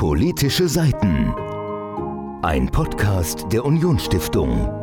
Politische Seiten. Ein Podcast der Unionsstiftung.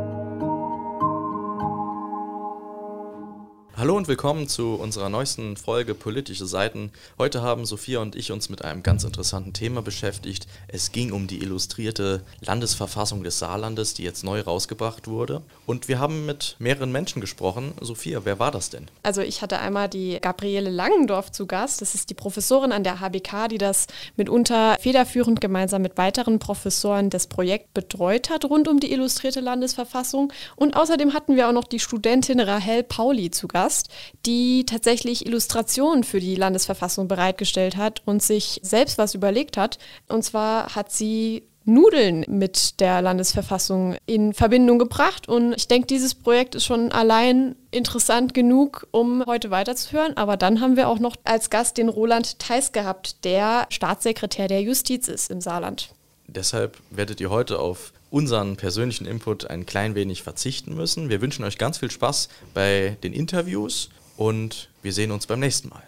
Hallo und willkommen zu unserer neuesten Folge Politische Seiten. Heute haben Sophia und ich uns mit einem ganz interessanten Thema beschäftigt. Es ging um die illustrierte Landesverfassung des Saarlandes, die jetzt neu rausgebracht wurde. Und wir haben mit mehreren Menschen gesprochen. Sophia, wer war das denn? Also ich hatte einmal die Gabriele Langendorf zu Gast. Das ist die Professorin an der HBK, die das mitunter federführend gemeinsam mit weiteren Professoren das Projekt betreut hat rund um die illustrierte Landesverfassung. Und außerdem hatten wir auch noch die Studentin Rahel Pauli zu Gast. Gast, die tatsächlich Illustrationen für die Landesverfassung bereitgestellt hat und sich selbst was überlegt hat. Und zwar hat sie Nudeln mit der Landesverfassung in Verbindung gebracht. Und ich denke, dieses Projekt ist schon allein interessant genug, um heute weiterzuhören. Aber dann haben wir auch noch als Gast den Roland Theis gehabt, der Staatssekretär der Justiz ist im Saarland. Deshalb werdet ihr heute auf unseren persönlichen Input ein klein wenig verzichten müssen. Wir wünschen euch ganz viel Spaß bei den Interviews und wir sehen uns beim nächsten Mal.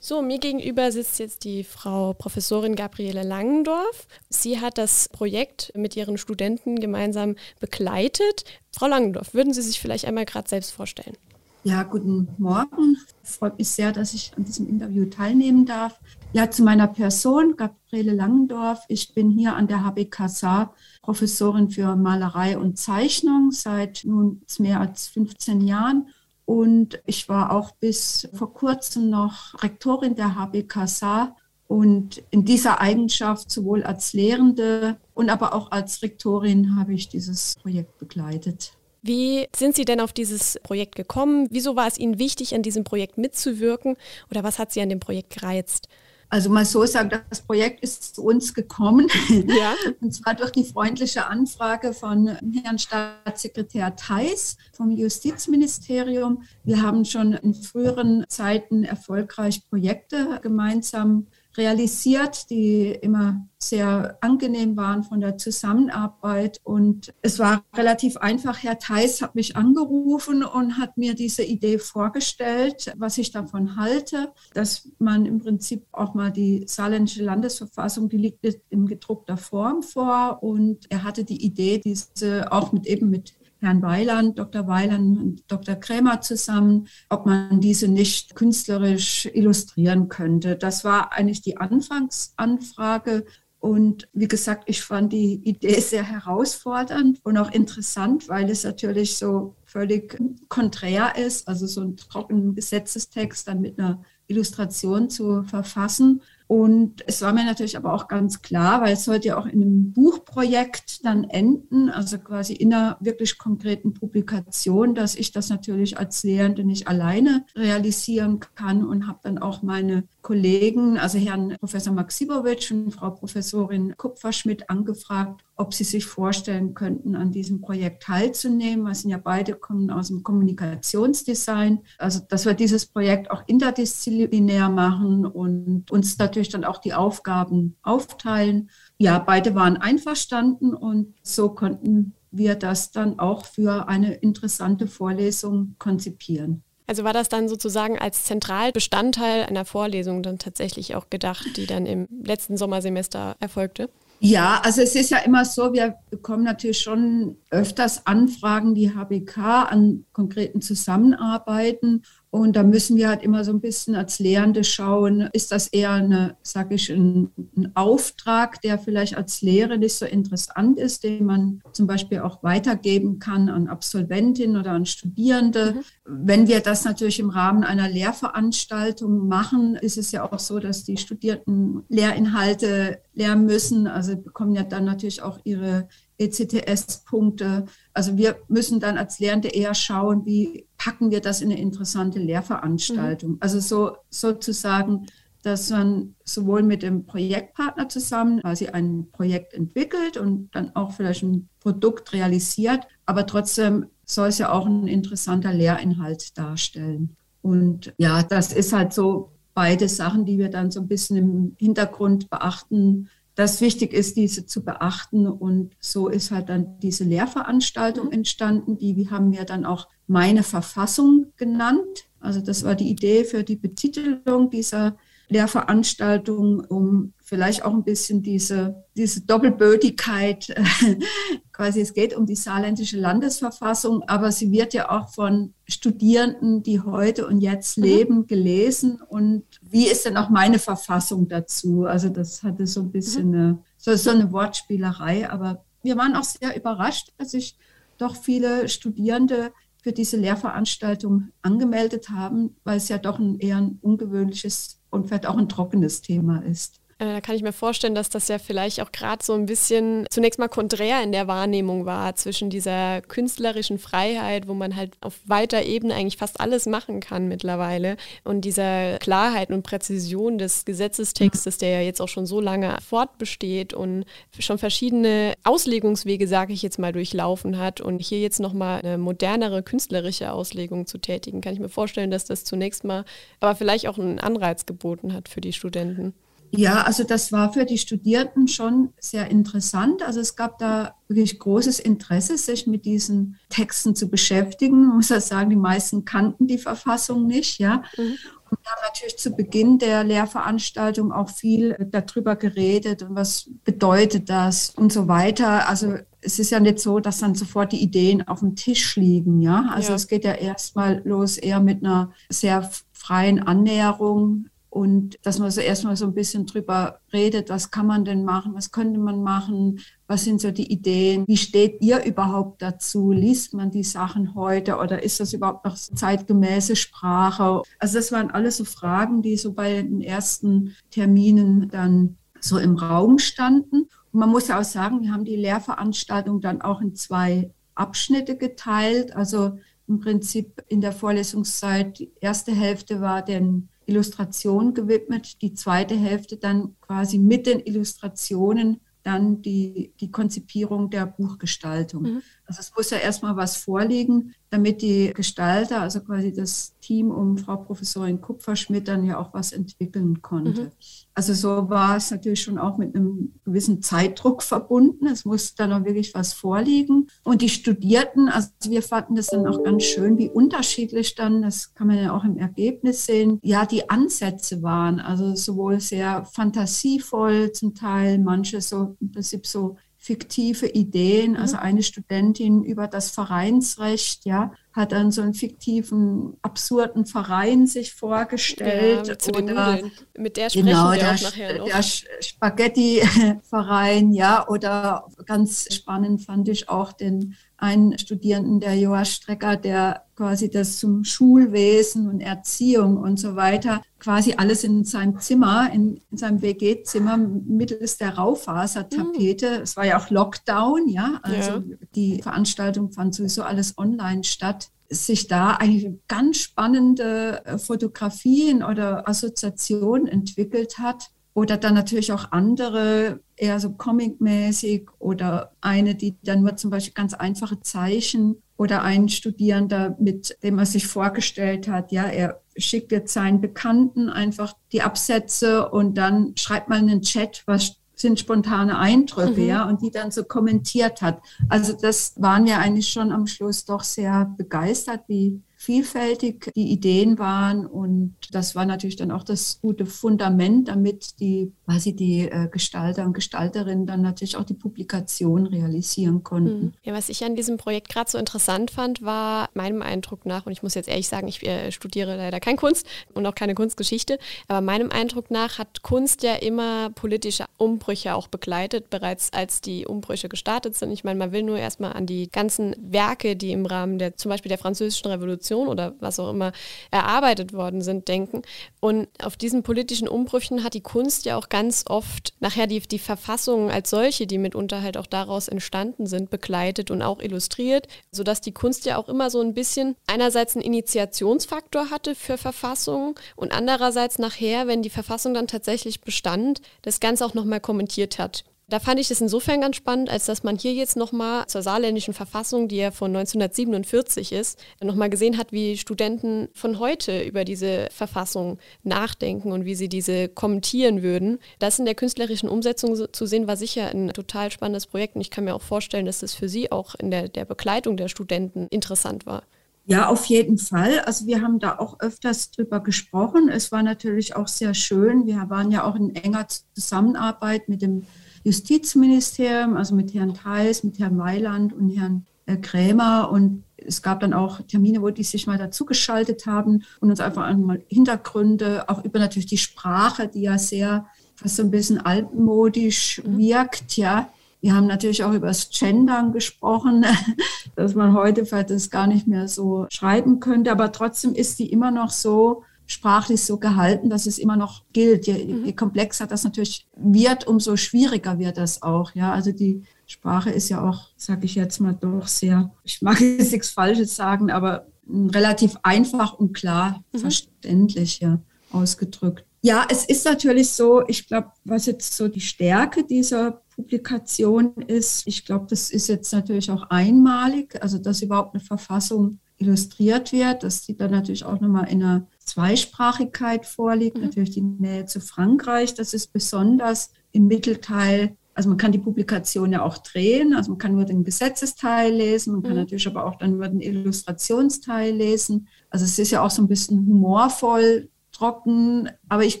So, mir gegenüber sitzt jetzt die Frau Professorin Gabriele Langendorf. Sie hat das Projekt mit ihren Studenten gemeinsam begleitet. Frau Langendorf, würden Sie sich vielleicht einmal gerade selbst vorstellen? Ja, guten Morgen. Es freut mich sehr, dass ich an diesem Interview teilnehmen darf. Ja, zu meiner Person, Gabriele Langendorf. Ich bin hier an der HBK Saar Professorin für Malerei und Zeichnung seit nun mehr als 15 Jahren. Und ich war auch bis vor kurzem noch Rektorin der HBK Saar. Und in dieser Eigenschaft, sowohl als Lehrende und aber auch als Rektorin, habe ich dieses Projekt begleitet. Wie sind Sie denn auf dieses Projekt gekommen? Wieso war es Ihnen wichtig, an diesem Projekt mitzuwirken? Oder was hat Sie an dem Projekt gereizt? Also mal so sagen, das Projekt ist zu uns gekommen. Ja. Und zwar durch die freundliche Anfrage von Herrn Staatssekretär Theis vom Justizministerium. Wir haben schon in früheren Zeiten erfolgreich Projekte gemeinsam realisiert, die immer sehr angenehm waren von der Zusammenarbeit. Und es war relativ einfach. Herr Theis hat mich angerufen und hat mir diese Idee vorgestellt, was ich davon halte, dass man im Prinzip auch mal die saarländische Landesverfassung, die liegt in gedruckter Form vor. Und er hatte die Idee, diese auch mit eben mit Herrn Weiland, Dr. Weiland und Dr. Krämer zusammen, ob man diese nicht künstlerisch illustrieren könnte. Das war eigentlich die Anfangsanfrage. Und wie gesagt, ich fand die Idee sehr herausfordernd und auch interessant, weil es natürlich so völlig konträr ist, also so einen trockenen Gesetzestext dann mit einer Illustration zu verfassen. Und es war mir natürlich aber auch ganz klar, weil es sollte ja auch in einem Buchprojekt dann enden, also quasi in einer wirklich konkreten Publikation, dass ich das natürlich als Lehrende nicht alleine realisieren kann und habe dann auch meine Kollegen, also Herrn Professor Maximowitsch und Frau Professorin Kupferschmidt angefragt, ob sie sich vorstellen könnten, an diesem Projekt teilzunehmen. Wir sind ja beide kommen aus dem Kommunikationsdesign. Also, dass wir dieses Projekt auch interdisziplinär machen und uns natürlich dann auch die Aufgaben aufteilen. Ja, beide waren einverstanden und so konnten wir das dann auch für eine interessante Vorlesung konzipieren. Also war das dann sozusagen als Zentralbestandteil einer Vorlesung dann tatsächlich auch gedacht, die dann im letzten Sommersemester erfolgte? Ja, also es ist ja immer so, wir bekommen natürlich schon öfters Anfragen, die HBK an konkreten Zusammenarbeiten. Und da müssen wir halt immer so ein bisschen als Lehrende schauen, ist das eher eine, sage ich, ein, ein, Auftrag, der vielleicht als Lehre nicht so interessant ist, den man zum Beispiel auch weitergeben kann an Absolventinnen oder an Studierende. Mhm. Wenn wir das natürlich im Rahmen einer Lehrveranstaltung machen, ist es ja auch so, dass die Studierenden Lehrinhalte lernen müssen. Also bekommen ja dann natürlich auch ihre ECTS-Punkte. Also wir müssen dann als Lehrende eher schauen, wie packen wir das in eine interessante Lehrveranstaltung. Mhm. Also so sozusagen, dass man sowohl mit dem Projektpartner zusammen quasi ein Projekt entwickelt und dann auch vielleicht ein Produkt realisiert, aber trotzdem soll es ja auch ein interessanter Lehrinhalt darstellen. Und ja, das ist halt so beide Sachen, die wir dann so ein bisschen im Hintergrund beachten dass wichtig ist, diese zu beachten. Und so ist halt dann diese Lehrveranstaltung entstanden. Die haben wir dann auch meine Verfassung genannt. Also das war die Idee für die Betitelung dieser Lehrveranstaltung, um vielleicht auch ein bisschen diese, diese Doppelbödigkeit, quasi es geht um die saarländische Landesverfassung, aber sie wird ja auch von Studierenden, die heute und jetzt mhm. leben, gelesen. Und wie ist denn auch meine Verfassung dazu? Also das hatte so ein bisschen mhm. eine, so, so eine Wortspielerei, aber wir waren auch sehr überrascht, dass sich doch viele Studierende für diese Lehrveranstaltung angemeldet haben, weil es ja doch ein eher ein ungewöhnliches und vielleicht auch ein trockenes Thema ist. Äh, da kann ich mir vorstellen, dass das ja vielleicht auch gerade so ein bisschen zunächst mal konträr in der Wahrnehmung war zwischen dieser künstlerischen Freiheit, wo man halt auf weiter Ebene eigentlich fast alles machen kann mittlerweile und dieser Klarheit und Präzision des Gesetzestextes, der ja jetzt auch schon so lange fortbesteht und schon verschiedene Auslegungswege, sage ich jetzt mal, durchlaufen hat und hier jetzt nochmal eine modernere künstlerische Auslegung zu tätigen, kann ich mir vorstellen, dass das zunächst mal aber vielleicht auch einen Anreiz geboten hat für die Studenten. Ja, also das war für die Studierenden schon sehr interessant. Also es gab da wirklich großes Interesse, sich mit diesen Texten zu beschäftigen. Man muss ja sagen, die meisten kannten die Verfassung nicht, ja. Mhm. Und haben natürlich zu Beginn der Lehrveranstaltung auch viel darüber geredet und was bedeutet das und so weiter. Also es ist ja nicht so, dass dann sofort die Ideen auf dem Tisch liegen, ja. Also ja. es geht ja erstmal los eher mit einer sehr freien Annäherung und dass man so erstmal so ein bisschen drüber redet, was kann man denn machen, was könnte man machen, was sind so die Ideen, wie steht ihr überhaupt dazu, liest man die Sachen heute oder ist das überhaupt noch zeitgemäße Sprache? Also das waren alles so Fragen, die so bei den ersten Terminen dann so im Raum standen. Und man muss ja auch sagen, wir haben die Lehrveranstaltung dann auch in zwei Abschnitte geteilt. Also im Prinzip in der Vorlesungszeit, die erste Hälfte war den Illustration gewidmet, die zweite Hälfte dann quasi mit den Illustrationen dann die, die Konzipierung der Buchgestaltung. Mhm. Also es muss ja erstmal was vorliegen, damit die Gestalter, also quasi das Team um Frau Professorin Kupferschmidt dann ja auch was entwickeln konnte. Mhm. Also so war es natürlich schon auch mit einem gewissen Zeitdruck verbunden. Es muss dann auch wirklich was vorliegen. Und die Studierten, also wir fanden das dann auch ganz schön, wie unterschiedlich dann, das kann man ja auch im Ergebnis sehen, ja, die Ansätze waren. Also sowohl sehr fantasievoll zum Teil, manche so im Prinzip so fiktive Ideen. Mhm. Also eine Studentin über das Vereinsrecht, ja, hat dann so einen fiktiven, absurden Verein sich vorgestellt. Ja, mit, oder, mit der sprechen genau, wir der, auch nachher noch. Der Spaghetti-Verein, ja, oder ganz spannend fand ich auch den einen Studierenden, der Joas Strecker, der quasi das zum Schulwesen und Erziehung und so weiter, quasi alles in seinem Zimmer, in, in seinem WG-Zimmer mittels der Raufasertapete. Mhm. Es war ja auch Lockdown, ja, also ja. die Veranstaltung fand sowieso alles online statt sich da eigentlich ganz spannende äh, Fotografien oder Assoziationen entwickelt hat. Oder dann natürlich auch andere, eher so comic-mäßig oder eine, die dann nur zum Beispiel ganz einfache Zeichen oder ein Studierender, mit dem er sich vorgestellt hat, ja, er schickt jetzt seinen Bekannten einfach die Absätze und dann schreibt mal einen Chat, was sind spontane Eindrücke, mhm. ja, und die dann so kommentiert hat. Also das waren wir eigentlich schon am Schluss doch sehr begeistert, wie vielfältig die Ideen waren. Und das war natürlich dann auch das gute Fundament, damit die, quasi die äh, Gestalter und Gestalterinnen dann natürlich auch die Publikation realisieren konnten. Hm. Ja, was ich an diesem Projekt gerade so interessant fand, war meinem Eindruck nach, und ich muss jetzt ehrlich sagen, ich äh, studiere leider kein Kunst und auch keine Kunstgeschichte, aber meinem Eindruck nach hat Kunst ja immer politische Umbrüche auch begleitet, bereits als die Umbrüche gestartet sind. Ich meine, man will nur erstmal an die ganzen Werke, die im Rahmen der zum Beispiel der Französischen Revolution Revolution oder was auch immer erarbeitet worden sind, denken. Und auf diesen politischen Umbrüchen hat die Kunst ja auch ganz oft nachher die, die Verfassungen als solche, die mitunter halt auch daraus entstanden sind, begleitet und auch illustriert, sodass die Kunst ja auch immer so ein bisschen einerseits einen Initiationsfaktor hatte für Verfassungen und andererseits nachher, wenn die Verfassung dann tatsächlich bestand, das Ganze auch nochmal kommentiert hat. Da fand ich es insofern ganz spannend, als dass man hier jetzt nochmal zur saarländischen Verfassung, die ja von 1947 ist, nochmal gesehen hat, wie Studenten von heute über diese Verfassung nachdenken und wie sie diese kommentieren würden. Das in der künstlerischen Umsetzung zu sehen, war sicher ein total spannendes Projekt und ich kann mir auch vorstellen, dass das für Sie auch in der, der Begleitung der Studenten interessant war. Ja, auf jeden Fall. Also wir haben da auch öfters drüber gesprochen. Es war natürlich auch sehr schön. Wir waren ja auch in enger Zusammenarbeit mit dem Justizministerium, also mit Herrn Theis, mit Herrn Weiland und Herrn äh, Krämer. Und es gab dann auch Termine, wo die sich mal dazugeschaltet haben und uns einfach einmal Hintergründe, auch über natürlich die Sprache, die ja sehr fast so ein bisschen altmodisch mhm. wirkt, ja. Wir haben natürlich auch über das Gendern gesprochen, dass man heute vielleicht das gar nicht mehr so schreiben könnte, aber trotzdem ist die immer noch so sprachlich so gehalten, dass es immer noch gilt. Je, mhm. je komplexer das natürlich wird, umso schwieriger wird das auch. Ja, also die Sprache ist ja auch, sage ich jetzt mal, doch sehr, ich mag jetzt nichts Falsches sagen, aber relativ einfach und klar mhm. verständlich ja, ausgedrückt. Ja, es ist natürlich so, ich glaube, was jetzt so die Stärke dieser Publikation ist, ich glaube, das ist jetzt natürlich auch einmalig, also dass überhaupt eine Verfassung illustriert wird, dass die dann natürlich auch nochmal in einer Zweisprachigkeit vorliegt, mhm. natürlich die Nähe zu Frankreich, das ist besonders im Mittelteil also man kann die Publikation ja auch drehen, also man kann nur den Gesetzesteil lesen, man kann mhm. natürlich aber auch dann nur den Illustrationsteil lesen. Also es ist ja auch so ein bisschen humorvoll, trocken, aber ich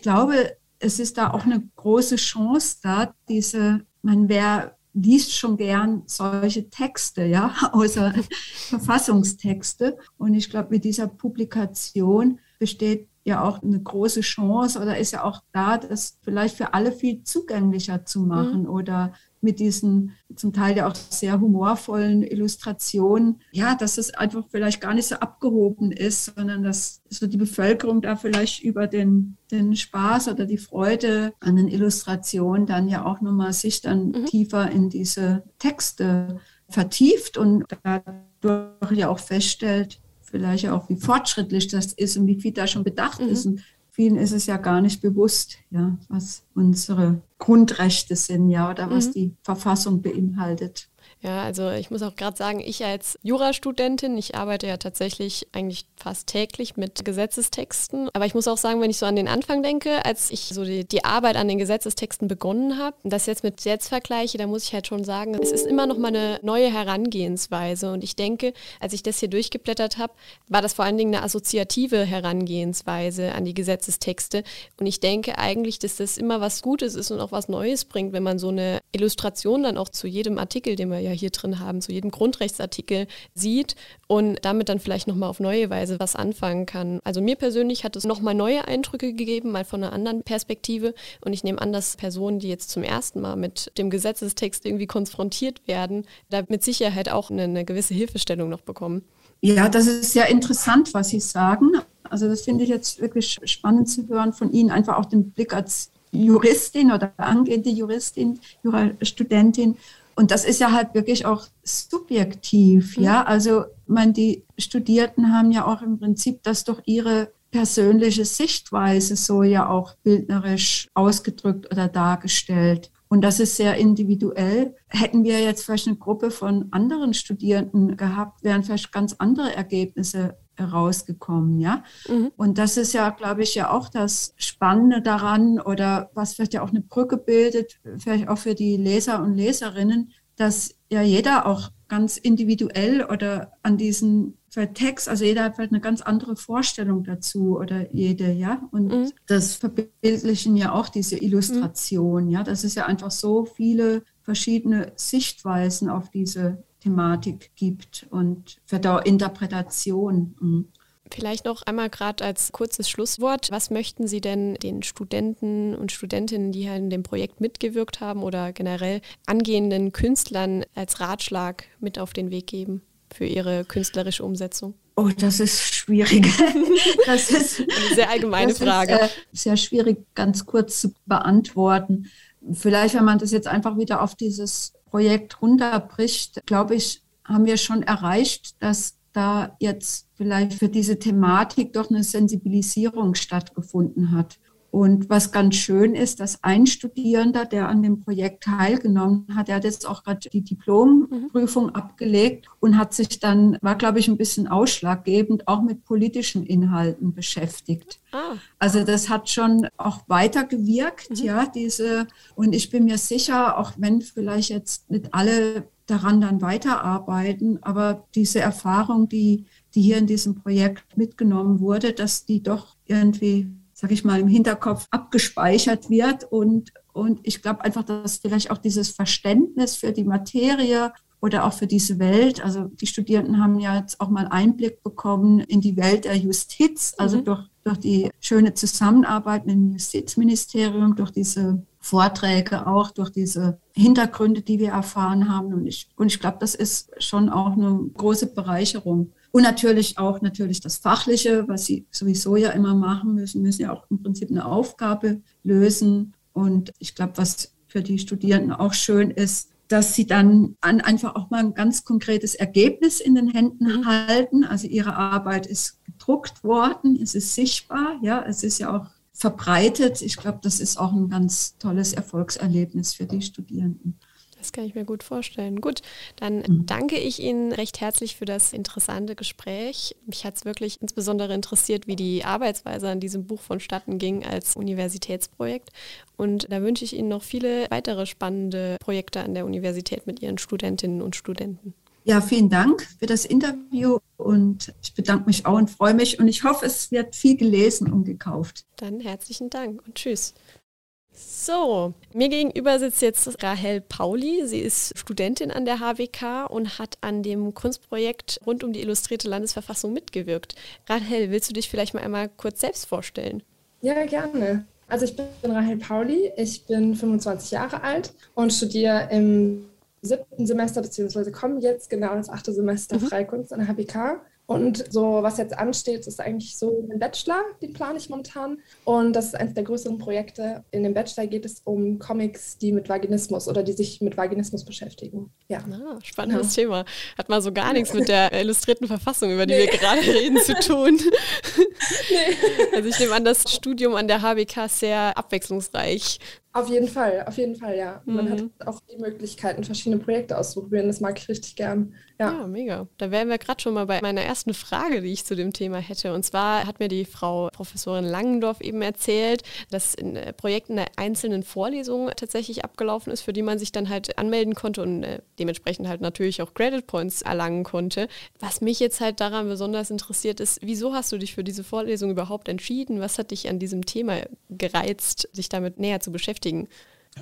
glaube, es ist da auch eine große Chance da, diese, man wer liest schon gern solche Texte, ja, außer Verfassungstexte. Und ich glaube, mit dieser Publikation besteht ja auch eine große Chance oder ist ja auch da, das vielleicht für alle viel zugänglicher zu machen mhm. oder mit diesen zum Teil ja auch sehr humorvollen Illustrationen, ja, dass es einfach vielleicht gar nicht so abgehoben ist, sondern dass so die Bevölkerung da vielleicht über den, den Spaß oder die Freude an den Illustrationen dann ja auch nochmal sich dann mhm. tiefer in diese Texte vertieft und dadurch ja auch feststellt, vielleicht auch, wie fortschrittlich das ist und wie viel da schon bedacht mhm. ist. Und vielen ist es ja gar nicht bewusst, ja, was unsere Grundrechte sind, ja, oder was mhm. die Verfassung beinhaltet. Ja, also ich muss auch gerade sagen, ich als Jurastudentin, ich arbeite ja tatsächlich eigentlich fast täglich mit Gesetzestexten. Aber ich muss auch sagen, wenn ich so an den Anfang denke, als ich so die, die Arbeit an den Gesetzestexten begonnen habe, das jetzt mit jetzt vergleiche, da muss ich halt schon sagen, es ist immer noch mal eine neue Herangehensweise. Und ich denke, als ich das hier durchgeblättert habe, war das vor allen Dingen eine assoziative Herangehensweise an die Gesetzestexte. Und ich denke eigentlich, dass das immer was Gutes ist und auch was Neues bringt, wenn man so eine Illustration dann auch zu jedem Artikel, den wir ja hier drin haben, zu jedem Grundrechtsartikel sieht und damit dann vielleicht nochmal auf neue Weise was anfangen kann. Also mir persönlich hat es nochmal neue Eindrücke gegeben, mal von einer anderen Perspektive. Und ich nehme an, dass Personen, die jetzt zum ersten Mal mit dem Gesetzestext irgendwie konfrontiert werden, da mit Sicherheit auch eine, eine gewisse Hilfestellung noch bekommen. Ja, das ist sehr interessant, was Sie sagen. Also das finde ich jetzt wirklich spannend zu hören von Ihnen, einfach auch den Blick als Juristin oder angehende Juristin, Jurastudentin und das ist ja halt wirklich auch subjektiv, mhm. ja. Also, man, die Studierten haben ja auch im Prinzip das durch ihre persönliche Sichtweise so ja auch bildnerisch ausgedrückt oder dargestellt. Und das ist sehr individuell. Hätten wir jetzt vielleicht eine Gruppe von anderen Studierenden gehabt, wären vielleicht ganz andere Ergebnisse rausgekommen, ja. Mhm. Und das ist ja, glaube ich, ja auch das Spannende daran oder was vielleicht ja auch eine Brücke bildet, vielleicht auch für die Leser und Leserinnen, dass ja jeder auch ganz individuell oder an diesen Text, also jeder hat vielleicht eine ganz andere Vorstellung dazu oder jede, ja. Und mhm. das verbildlichen ja auch diese Illustration, mhm. ja. Das ist ja einfach so viele verschiedene Sichtweisen auf diese Thematik gibt und für die Interpretation. Mhm. Vielleicht noch einmal gerade als kurzes Schlusswort. Was möchten Sie denn den Studenten und Studentinnen, die hier in dem Projekt mitgewirkt haben oder generell angehenden Künstlern als Ratschlag mit auf den Weg geben für ihre künstlerische Umsetzung? Oh, das ist schwierig. Das ist eine sehr allgemeine Frage. Ist, äh, sehr schwierig, ganz kurz zu beantworten. Vielleicht, wenn man das jetzt einfach wieder auf dieses Projekt runterbricht, glaube ich, haben wir schon erreicht, dass da jetzt vielleicht für diese Thematik doch eine Sensibilisierung stattgefunden hat. Und was ganz schön ist, dass ein Studierender, der an dem Projekt teilgenommen hat, der hat jetzt auch gerade die Diplomprüfung mhm. abgelegt und hat sich dann, war glaube ich ein bisschen ausschlaggebend, auch mit politischen Inhalten beschäftigt. Ah. Also das hat schon auch weitergewirkt, mhm. ja, diese, und ich bin mir sicher, auch wenn vielleicht jetzt nicht alle daran dann weiterarbeiten, aber diese Erfahrung, die die hier in diesem Projekt mitgenommen wurde, dass die doch irgendwie, sag ich mal, im Hinterkopf abgespeichert wird. Und, und ich glaube einfach, dass vielleicht auch dieses Verständnis für die Materie oder auch für diese Welt. Also die Studierenden haben ja jetzt auch mal Einblick bekommen in die Welt der Justiz, also mhm. durch, durch die schöne Zusammenarbeit mit dem Justizministerium, durch diese Vorträge auch, durch diese Hintergründe, die wir erfahren haben. Und ich, und ich glaube, das ist schon auch eine große Bereicherung. Und natürlich auch natürlich das Fachliche, was sie sowieso ja immer machen müssen, müssen ja auch im Prinzip eine Aufgabe lösen. Und ich glaube, was für die Studierenden auch schön ist, dass sie dann an einfach auch mal ein ganz konkretes Ergebnis in den Händen mhm. halten. Also ihre Arbeit ist gedruckt worden, es ist sichtbar, ja, es ist ja auch verbreitet. Ich glaube, das ist auch ein ganz tolles Erfolgserlebnis für die Studierenden. Das kann ich mir gut vorstellen. Gut, dann mhm. danke ich Ihnen recht herzlich für das interessante Gespräch. Mich hat es wirklich insbesondere interessiert, wie die Arbeitsweise an diesem Buch vonstatten ging als Universitätsprojekt. Und da wünsche ich Ihnen noch viele weitere spannende Projekte an der Universität mit Ihren Studentinnen und Studenten. Ja, vielen Dank für das Interview und ich bedanke mich auch und freue mich und ich hoffe, es wird viel gelesen und gekauft. Dann herzlichen Dank und tschüss. So, mir gegenüber sitzt jetzt Rahel Pauli. Sie ist Studentin an der HWK und hat an dem Kunstprojekt rund um die illustrierte Landesverfassung mitgewirkt. Rahel, willst du dich vielleicht mal einmal kurz selbst vorstellen? Ja, gerne. Also ich bin Rahel Pauli, ich bin 25 Jahre alt und studiere im siebten Semester, beziehungsweise komme jetzt genau ins achte Semester mhm. Freikunst an der HBK. Und so, was jetzt ansteht, ist eigentlich so ein Bachelor, den plane ich momentan. Und das ist eines der größeren Projekte. In dem Bachelor geht es um Comics, die mit Vaginismus oder die sich mit Vaginismus beschäftigen. Ja. Ah, spannendes ja. Thema. Hat mal so gar nichts mit der illustrierten Verfassung, über die nee. wir gerade reden, zu tun. nee. Also ich nehme an, das Studium an der HBK ist sehr abwechslungsreich. Auf jeden Fall, auf jeden Fall, ja. Mhm. Man hat auch die Möglichkeiten, verschiedene Projekte auszuprobieren. Das mag ich richtig gern. Ja, ja mega. Da wären wir gerade schon mal bei meiner ersten Frage, die ich zu dem Thema hätte. Und zwar hat mir die Frau Professorin Langendorf eben erzählt, dass in äh, der einzelnen Vorlesungen tatsächlich abgelaufen ist, für die man sich dann halt anmelden konnte und äh, dementsprechend halt natürlich auch Credit Points erlangen konnte. Was mich jetzt halt daran besonders interessiert ist, wieso hast du dich für diese Vorlesung überhaupt entschieden? Was hat dich an diesem Thema gereizt, sich damit näher zu beschäftigen? Beschäftigen?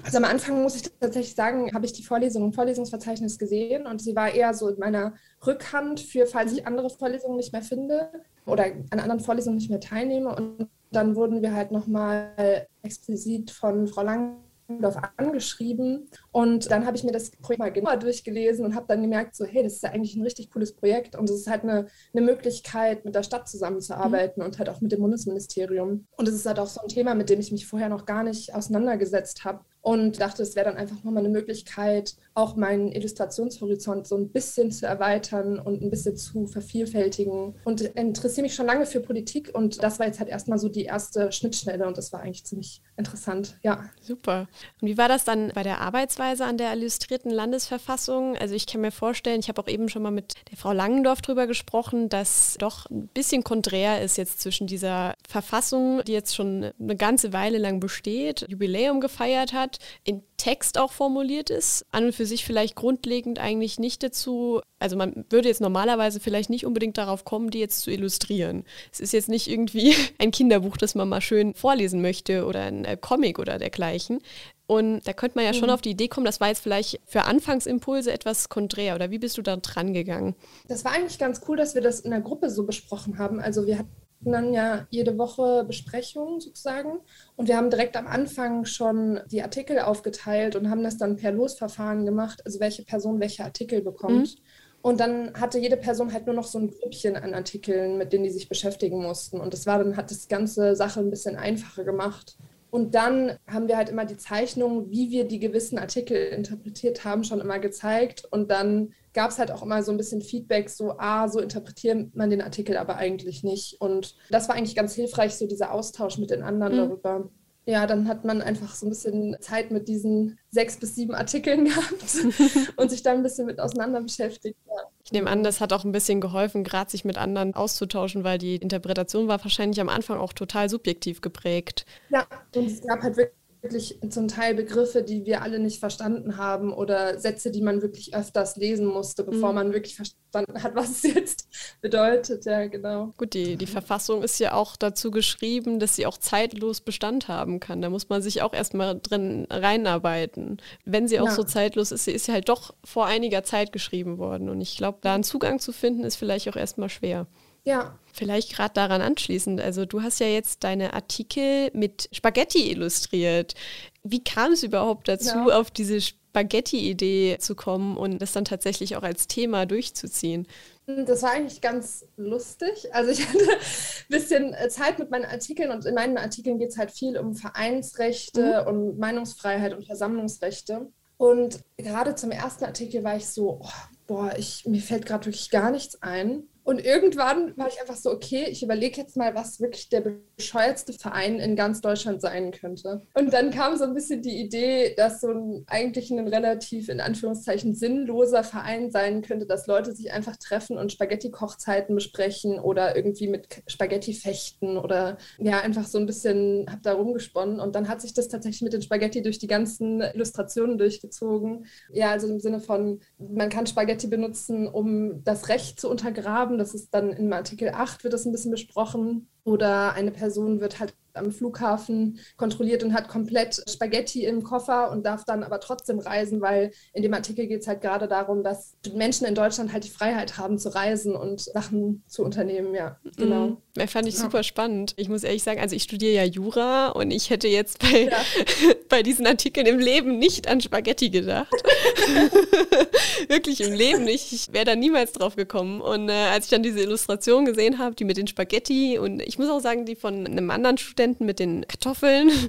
Also am Anfang muss ich tatsächlich sagen, habe ich die Vorlesung im Vorlesungsverzeichnis gesehen und sie war eher so in meiner Rückhand für, falls ich andere Vorlesungen nicht mehr finde oder an anderen Vorlesungen nicht mehr teilnehme. Und dann wurden wir halt nochmal explizit von Frau Lang Düsseldorf angeschrieben und dann habe ich mir das Projekt mal genauer durchgelesen und habe dann gemerkt, so hey, das ist ja eigentlich ein richtig cooles Projekt und es ist halt eine, eine Möglichkeit, mit der Stadt zusammenzuarbeiten mhm. und halt auch mit dem Bundesministerium. Und es ist halt auch so ein Thema, mit dem ich mich vorher noch gar nicht auseinandergesetzt habe und dachte, es wäre dann einfach nochmal eine Möglichkeit, auch meinen Illustrationshorizont so ein bisschen zu erweitern und ein bisschen zu vervielfältigen. Und interessiere mich schon lange für Politik und das war jetzt halt erstmal so die erste Schnittstelle und das war eigentlich ziemlich interessant, ja. Super. Und wie war das dann bei der Arbeitsweise an der illustrierten Landesverfassung? Also ich kann mir vorstellen, ich habe auch eben schon mal mit der Frau Langendorf drüber gesprochen, dass doch ein bisschen konträr ist jetzt zwischen dieser Verfassung, die jetzt schon eine ganze Weile lang besteht, Jubiläum gefeiert hat, in Text auch formuliert ist, an und für sich vielleicht grundlegend eigentlich nicht dazu, also man würde jetzt normalerweise vielleicht nicht unbedingt darauf kommen, die jetzt zu illustrieren. Es ist jetzt nicht irgendwie ein Kinderbuch, das man mal schön vorlesen möchte oder ein äh, Comic oder dergleichen. Und da könnte man ja schon mhm. auf die Idee kommen, das war jetzt vielleicht für Anfangsimpulse etwas konträr. Oder wie bist du da dran gegangen? Das war eigentlich ganz cool, dass wir das in der Gruppe so besprochen haben. Also wir hatten dann ja jede Woche Besprechungen sozusagen. Und wir haben direkt am Anfang schon die Artikel aufgeteilt und haben das dann per Losverfahren gemacht, also welche Person welche Artikel bekommt. Mhm. Und dann hatte jede Person halt nur noch so ein Grüppchen an Artikeln, mit denen die sich beschäftigen mussten. Und das war dann, hat das ganze Sache ein bisschen einfacher gemacht. Und dann haben wir halt immer die Zeichnung, wie wir die gewissen Artikel interpretiert haben, schon immer gezeigt. Und dann gab es halt auch immer so ein bisschen Feedback, so, ah, so interpretiert man den Artikel aber eigentlich nicht. Und das war eigentlich ganz hilfreich, so dieser Austausch mit den anderen mhm. darüber. Ja, dann hat man einfach so ein bisschen Zeit mit diesen sechs bis sieben Artikeln gehabt und sich da ein bisschen mit auseinander beschäftigt. Ja. Ich nehme an, das hat auch ein bisschen geholfen, gerade sich mit anderen auszutauschen, weil die Interpretation war wahrscheinlich am Anfang auch total subjektiv geprägt. Ja, und es gab halt wirklich wirklich zum Teil Begriffe, die wir alle nicht verstanden haben oder Sätze, die man wirklich öfters lesen musste, bevor mhm. man wirklich verstanden hat, was es jetzt bedeutet. Ja, genau. Gut, die, die Verfassung ist ja auch dazu geschrieben, dass sie auch zeitlos Bestand haben kann. Da muss man sich auch erstmal drin reinarbeiten. Wenn sie auch ja. so zeitlos ist, sie ist ja halt doch vor einiger Zeit geschrieben worden. Und ich glaube, da einen Zugang zu finden, ist vielleicht auch erstmal schwer. Ja. Vielleicht gerade daran anschließend. Also du hast ja jetzt deine Artikel mit Spaghetti illustriert. Wie kam es überhaupt dazu, ja. auf diese Spaghetti-Idee zu kommen und das dann tatsächlich auch als Thema durchzuziehen? Das war eigentlich ganz lustig. Also ich hatte ein bisschen Zeit mit meinen Artikeln und in meinen Artikeln geht es halt viel um Vereinsrechte mhm. und Meinungsfreiheit und Versammlungsrechte. Und gerade zum ersten Artikel war ich so, oh, boah, ich, mir fällt gerade wirklich gar nichts ein. Und irgendwann war ich einfach so, okay, ich überlege jetzt mal, was wirklich der bescheuertste Verein in ganz Deutschland sein könnte. Und dann kam so ein bisschen die Idee, dass so ein eigentlich ein relativ in Anführungszeichen sinnloser Verein sein könnte, dass Leute sich einfach treffen und Spaghetti-Kochzeiten besprechen oder irgendwie mit Spaghetti fechten oder ja, einfach so ein bisschen, hab da rumgesponnen. Und dann hat sich das tatsächlich mit den Spaghetti durch die ganzen Illustrationen durchgezogen. Ja, also im Sinne von, man kann Spaghetti benutzen, um das Recht zu untergraben haben. Das ist dann im Artikel 8 wird das ein bisschen besprochen. Oder eine Person wird halt am Flughafen kontrolliert und hat komplett Spaghetti im Koffer und darf dann aber trotzdem reisen, weil in dem Artikel geht es halt gerade darum, dass Menschen in Deutschland halt die Freiheit haben zu reisen und Sachen zu unternehmen. Ja, genau. Mhm. Das fand ich ja. super spannend. Ich muss ehrlich sagen, also ich studiere ja Jura und ich hätte jetzt bei, ja. bei diesen Artikeln im Leben nicht an Spaghetti gedacht. Wirklich im Leben nicht. Ich wäre da niemals drauf gekommen. Und äh, als ich dann diese Illustration gesehen habe, die mit den Spaghetti und ich muss auch sagen, die von einem anderen Studenten mit den Kartoffeln.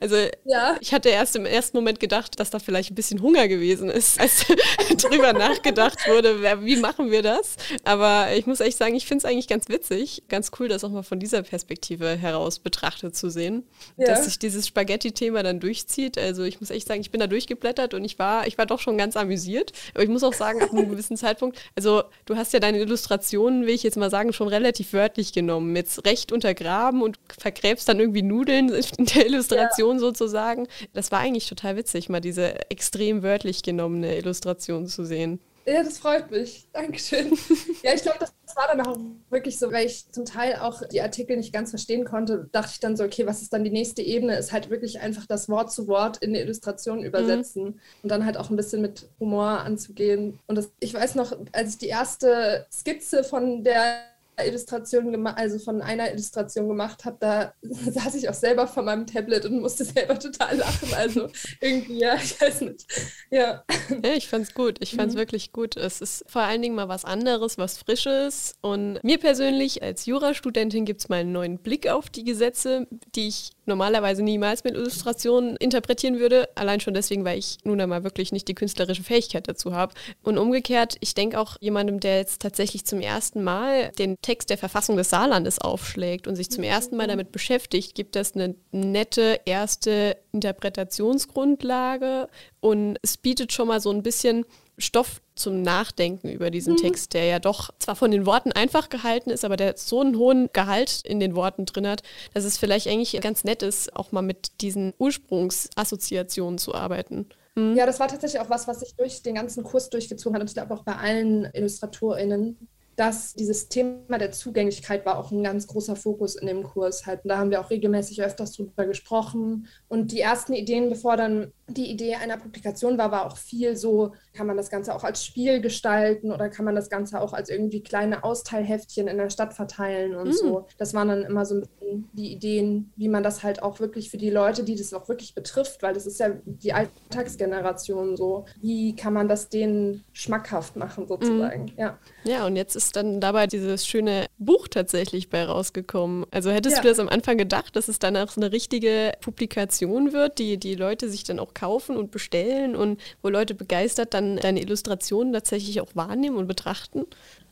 Also ja. ich hatte erst im ersten Moment gedacht, dass da vielleicht ein bisschen Hunger gewesen ist, als drüber nachgedacht wurde, wie machen wir das. Aber ich muss echt sagen, ich finde es eigentlich ganz witzig, ganz cool, das auch mal von dieser Perspektive heraus betrachtet zu sehen, ja. dass sich dieses Spaghetti-Thema dann durchzieht. Also ich muss echt sagen, ich bin da durchgeblättert und ich war, ich war doch schon ganz amüsiert. Aber ich muss auch sagen, ab einem gewissen Zeitpunkt, also du hast ja deine Illustrationen, will ich jetzt mal sagen, schon relativ wörtlich genommen. Jetzt recht untergraben und vergräbst dann irgendwie Nudeln in der Illustration ja. sozusagen. Das war eigentlich total witzig, mal diese extrem wörtlich genommene Illustration zu sehen. Ja, das freut mich. Dankeschön. ja, ich glaube, das war dann auch wirklich so, weil ich zum Teil auch die Artikel nicht ganz verstehen konnte, dachte ich dann so, okay, was ist dann die nächste Ebene? Ist halt wirklich einfach das Wort zu Wort in eine Illustration übersetzen mhm. und dann halt auch ein bisschen mit Humor anzugehen. Und das, ich weiß noch, als ich die erste Skizze von der Illustration gemacht, also von einer Illustration gemacht habe, da saß ich auch selber vor meinem Tablet und musste selber total lachen. Also irgendwie, ja, ich weiß nicht. Ja. ja ich fand's gut. Ich fand's mhm. wirklich gut. Es ist vor allen Dingen mal was anderes, was Frisches. Und mir persönlich als Jurastudentin gibt es mal einen neuen Blick auf die Gesetze, die ich normalerweise niemals mit Illustrationen interpretieren würde. Allein schon deswegen, weil ich nun einmal wirklich nicht die künstlerische Fähigkeit dazu habe. Und umgekehrt, ich denke auch jemandem, der jetzt tatsächlich zum ersten Mal den Text der Verfassung des Saarlandes aufschlägt und sich zum ersten Mal damit beschäftigt, gibt es eine nette erste Interpretationsgrundlage und es bietet schon mal so ein bisschen Stoff zum Nachdenken über diesen mhm. Text, der ja doch zwar von den Worten einfach gehalten ist, aber der so einen hohen Gehalt in den Worten drin hat, dass es vielleicht eigentlich ganz nett ist, auch mal mit diesen Ursprungsassoziationen zu arbeiten. Mhm. Ja, das war tatsächlich auch was, was sich durch den ganzen Kurs durchgezogen hat und ich glaube auch bei allen IllustratorInnen, dass dieses Thema der Zugänglichkeit war auch ein ganz großer Fokus in dem Kurs. Halt. Und da haben wir auch regelmäßig öfters drüber gesprochen. Und die ersten Ideen, bevor dann die Idee einer Publikation war, war auch viel so, kann man das Ganze auch als Spiel gestalten oder kann man das Ganze auch als irgendwie kleine Austeilheftchen in der Stadt verteilen und mhm. so. Das waren dann immer so ein bisschen die Ideen, wie man das halt auch wirklich für die Leute, die das auch wirklich betrifft, weil das ist ja die Alltagsgeneration so, wie kann man das denen schmackhaft machen sozusagen, mhm. ja. Ja, und jetzt ist dann dabei dieses schöne Buch tatsächlich bei rausgekommen. Also hättest ja. du das am Anfang gedacht, dass es danach so eine richtige Publikation wird, die die Leute sich dann auch kaufen und bestellen und wo Leute begeistert dann deine Illustrationen tatsächlich auch wahrnehmen und betrachten?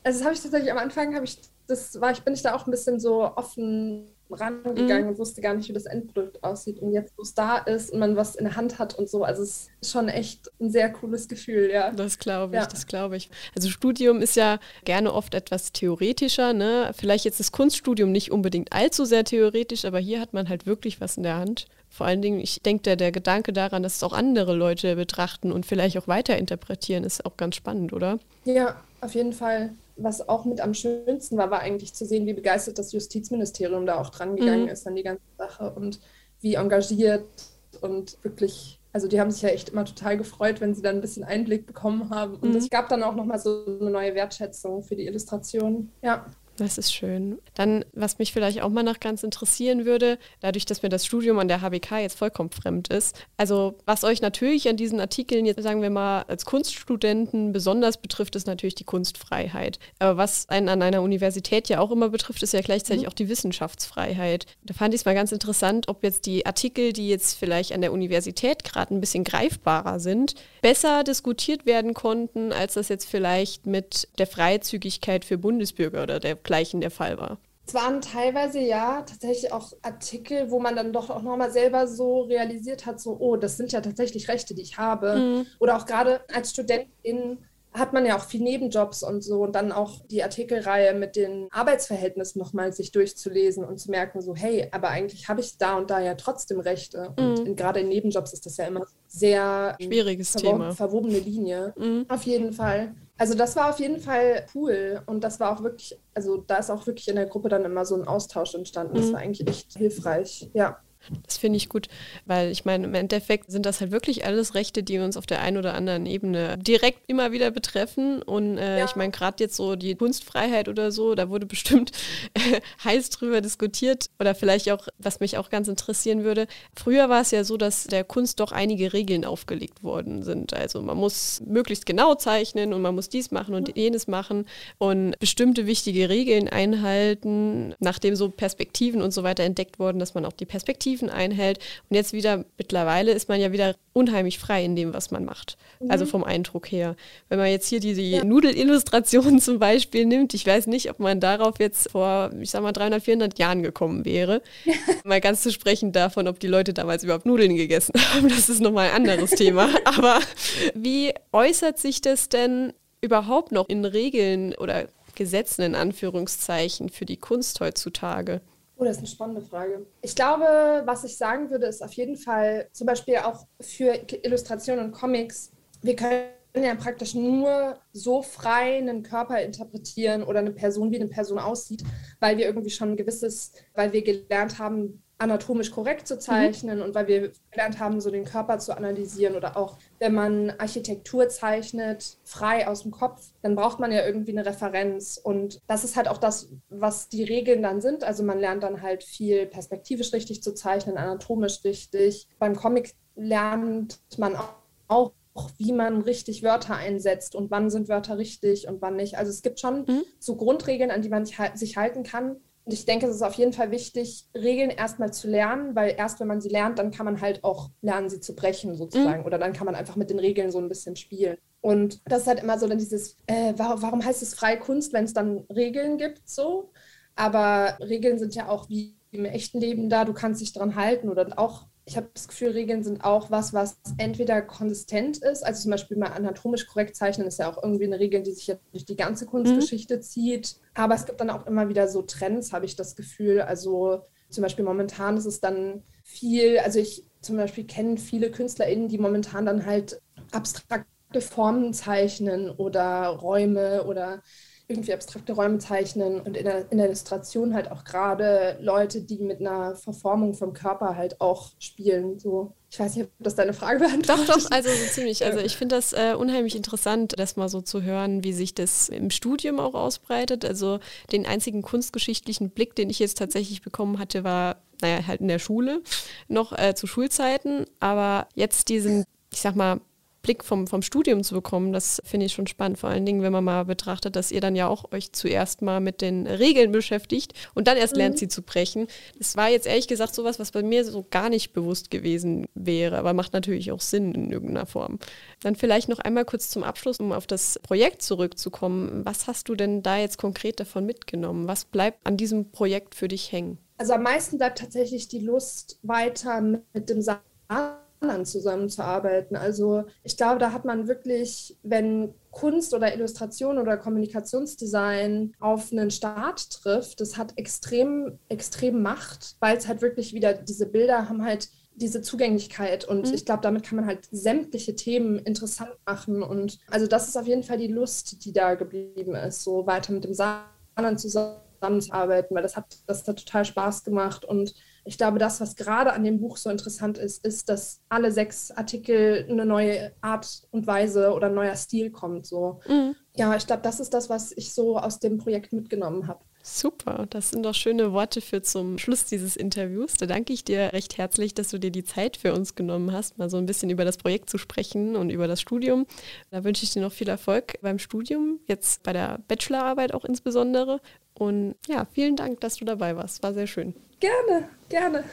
Also das habe ich tatsächlich am Anfang, habe ich, das war ich, bin ich da auch ein bisschen so offen rangegangen mhm. und wusste gar nicht, wie das Endprodukt aussieht. Und jetzt, wo es da ist und man was in der Hand hat und so, also es ist schon echt ein sehr cooles Gefühl, ja. Das glaube ich, ja. das glaube ich. Also Studium ist ja gerne oft etwas theoretischer, ne? Vielleicht jetzt das Kunststudium nicht unbedingt allzu sehr theoretisch, aber hier hat man halt wirklich was in der Hand. Vor allen Dingen, ich denke, der, der Gedanke daran, dass es auch andere Leute betrachten und vielleicht auch weiterinterpretieren, ist auch ganz spannend, oder? Ja, auf jeden Fall. Was auch mit am schönsten war, war eigentlich zu sehen, wie begeistert das Justizministerium da auch dran gegangen mhm. ist an die ganze Sache und wie engagiert und wirklich also die haben sich ja echt immer total gefreut, wenn sie dann ein bisschen Einblick bekommen haben. Und mhm. es gab dann auch nochmal so eine neue Wertschätzung für die Illustration. Ja. Das ist schön. Dann, was mich vielleicht auch mal noch ganz interessieren würde, dadurch, dass mir das Studium an der HBK jetzt vollkommen fremd ist, also was euch natürlich an diesen Artikeln jetzt, sagen wir mal, als Kunststudenten besonders betrifft, ist natürlich die Kunstfreiheit. Aber was einen an einer Universität ja auch immer betrifft, ist ja gleichzeitig mhm. auch die Wissenschaftsfreiheit. Da fand ich es mal ganz interessant, ob jetzt die Artikel, die jetzt vielleicht an der Universität gerade ein bisschen greifbarer sind, besser diskutiert werden konnten, als das jetzt vielleicht mit der Freizügigkeit für Bundesbürger oder der gleichen der Fall war. Es waren teilweise ja tatsächlich auch Artikel, wo man dann doch auch nochmal selber so realisiert hat, so, oh, das sind ja tatsächlich Rechte, die ich habe. Mhm. Oder auch gerade als Studentin hat man ja auch viel Nebenjobs und so und dann auch die Artikelreihe mit den Arbeitsverhältnissen nochmal sich durchzulesen und zu merken, so, hey, aber eigentlich habe ich da und da ja trotzdem Rechte. Mhm. Und in, gerade in Nebenjobs ist das ja immer sehr schwieriges verwo Thema. Verwobene Linie. Mhm. Auf jeden Fall. Also das war auf jeden Fall cool und das war auch wirklich, also da ist auch wirklich in der Gruppe dann immer so ein Austausch entstanden. Das mhm. war eigentlich echt hilfreich, ja. Das finde ich gut, weil ich meine, im Endeffekt sind das halt wirklich alles Rechte, die uns auf der einen oder anderen Ebene direkt immer wieder betreffen. Und äh, ja. ich meine, gerade jetzt so die Kunstfreiheit oder so, da wurde bestimmt äh, heiß drüber diskutiert. Oder vielleicht auch, was mich auch ganz interessieren würde, früher war es ja so, dass der Kunst doch einige Regeln aufgelegt worden sind. Also man muss möglichst genau zeichnen und man muss dies machen und jenes machen und bestimmte wichtige Regeln einhalten, nachdem so Perspektiven und so weiter entdeckt wurden, dass man auch die Perspektiven Perspektiven einhält. Und jetzt wieder, mittlerweile ist man ja wieder unheimlich frei in dem, was man macht. Mhm. Also vom Eindruck her. Wenn man jetzt hier die, die ja. Nudelillustrationen zum Beispiel nimmt, ich weiß nicht, ob man darauf jetzt vor, ich sag mal, 300, 400 Jahren gekommen wäre. mal ganz zu sprechen davon, ob die Leute damals überhaupt Nudeln gegessen haben, das ist nochmal ein anderes Thema. Aber wie äußert sich das denn überhaupt noch in Regeln oder Gesetzen in Anführungszeichen für die Kunst heutzutage? Oh, das ist eine spannende Frage. Ich glaube, was ich sagen würde, ist auf jeden Fall zum Beispiel auch für Illustrationen und Comics, wir können ja praktisch nur so frei einen Körper interpretieren oder eine Person, wie eine Person aussieht, weil wir irgendwie schon ein gewisses, weil wir gelernt haben, anatomisch korrekt zu zeichnen mhm. und weil wir gelernt haben, so den Körper zu analysieren oder auch wenn man Architektur zeichnet, frei aus dem Kopf, dann braucht man ja irgendwie eine Referenz und das ist halt auch das, was die Regeln dann sind. Also man lernt dann halt viel perspektivisch richtig zu zeichnen, anatomisch richtig. Beim Comic lernt man auch wie man richtig Wörter einsetzt und wann sind Wörter richtig und wann nicht. Also es gibt schon mhm. so Grundregeln, an die man sich halten kann. Und ich denke, es ist auf jeden Fall wichtig, Regeln erstmal zu lernen, weil erst wenn man sie lernt, dann kann man halt auch lernen, sie zu brechen sozusagen. Mhm. Oder dann kann man einfach mit den Regeln so ein bisschen spielen. Und das ist halt immer so dann dieses, äh, warum, warum heißt es freie Kunst, wenn es dann Regeln gibt, so? Aber Regeln sind ja auch wie im echten Leben da, du kannst dich dran halten oder auch ich habe das Gefühl, Regeln sind auch was, was entweder konsistent ist, also zum Beispiel mal anatomisch korrekt zeichnen ist ja auch irgendwie eine Regel, die sich ja durch die ganze Kunstgeschichte mhm. zieht. Aber es gibt dann auch immer wieder so Trends, habe ich das Gefühl. Also zum Beispiel momentan ist es dann viel, also ich zum Beispiel kenne viele KünstlerInnen, die momentan dann halt abstrakte Formen zeichnen oder Räume oder irgendwie abstrakte Räume zeichnen und in der, in der Illustration halt auch gerade Leute, die mit einer Verformung vom Körper halt auch spielen. So. Ich weiß nicht, ob das deine Frage beantwortet. Doch, doch, also so ziemlich. Also ich finde das äh, unheimlich interessant, das mal so zu hören, wie sich das im Studium auch ausbreitet. Also den einzigen kunstgeschichtlichen Blick, den ich jetzt tatsächlich bekommen hatte, war, naja, halt in der Schule, noch äh, zu Schulzeiten. Aber jetzt diesen, ich sag mal, Blick vom, vom Studium zu bekommen, das finde ich schon spannend. Vor allen Dingen, wenn man mal betrachtet, dass ihr dann ja auch euch zuerst mal mit den Regeln beschäftigt und dann erst mhm. lernt, sie zu brechen. Das war jetzt ehrlich gesagt sowas, was bei mir so gar nicht bewusst gewesen wäre, aber macht natürlich auch Sinn in irgendeiner Form. Dann vielleicht noch einmal kurz zum Abschluss, um auf das Projekt zurückzukommen. Was hast du denn da jetzt konkret davon mitgenommen? Was bleibt an diesem Projekt für dich hängen? Also am meisten bleibt tatsächlich die Lust, weiter mit dem Saarland zusammenzuarbeiten. Also ich glaube, da hat man wirklich, wenn Kunst oder Illustration oder Kommunikationsdesign auf einen Start trifft, das hat extrem, extrem Macht, weil es halt wirklich wieder, diese Bilder haben halt diese Zugänglichkeit und mhm. ich glaube, damit kann man halt sämtliche Themen interessant machen und also das ist auf jeden Fall die Lust, die da geblieben ist, so weiter mit dem Saarland zusammenzuarbeiten, weil das hat, das hat total Spaß gemacht und ich glaube, das, was gerade an dem Buch so interessant ist, ist, dass alle sechs Artikel eine neue Art und Weise oder ein neuer Stil kommt. So. Mhm. Ja, ich glaube, das ist das, was ich so aus dem Projekt mitgenommen habe. Super, das sind doch schöne Worte für zum Schluss dieses Interviews. Da danke ich dir recht herzlich, dass du dir die Zeit für uns genommen hast, mal so ein bisschen über das Projekt zu sprechen und über das Studium. Da wünsche ich dir noch viel Erfolg beim Studium, jetzt bei der Bachelorarbeit auch insbesondere. Und ja, vielen Dank, dass du dabei warst. War sehr schön. Gerne, gerne.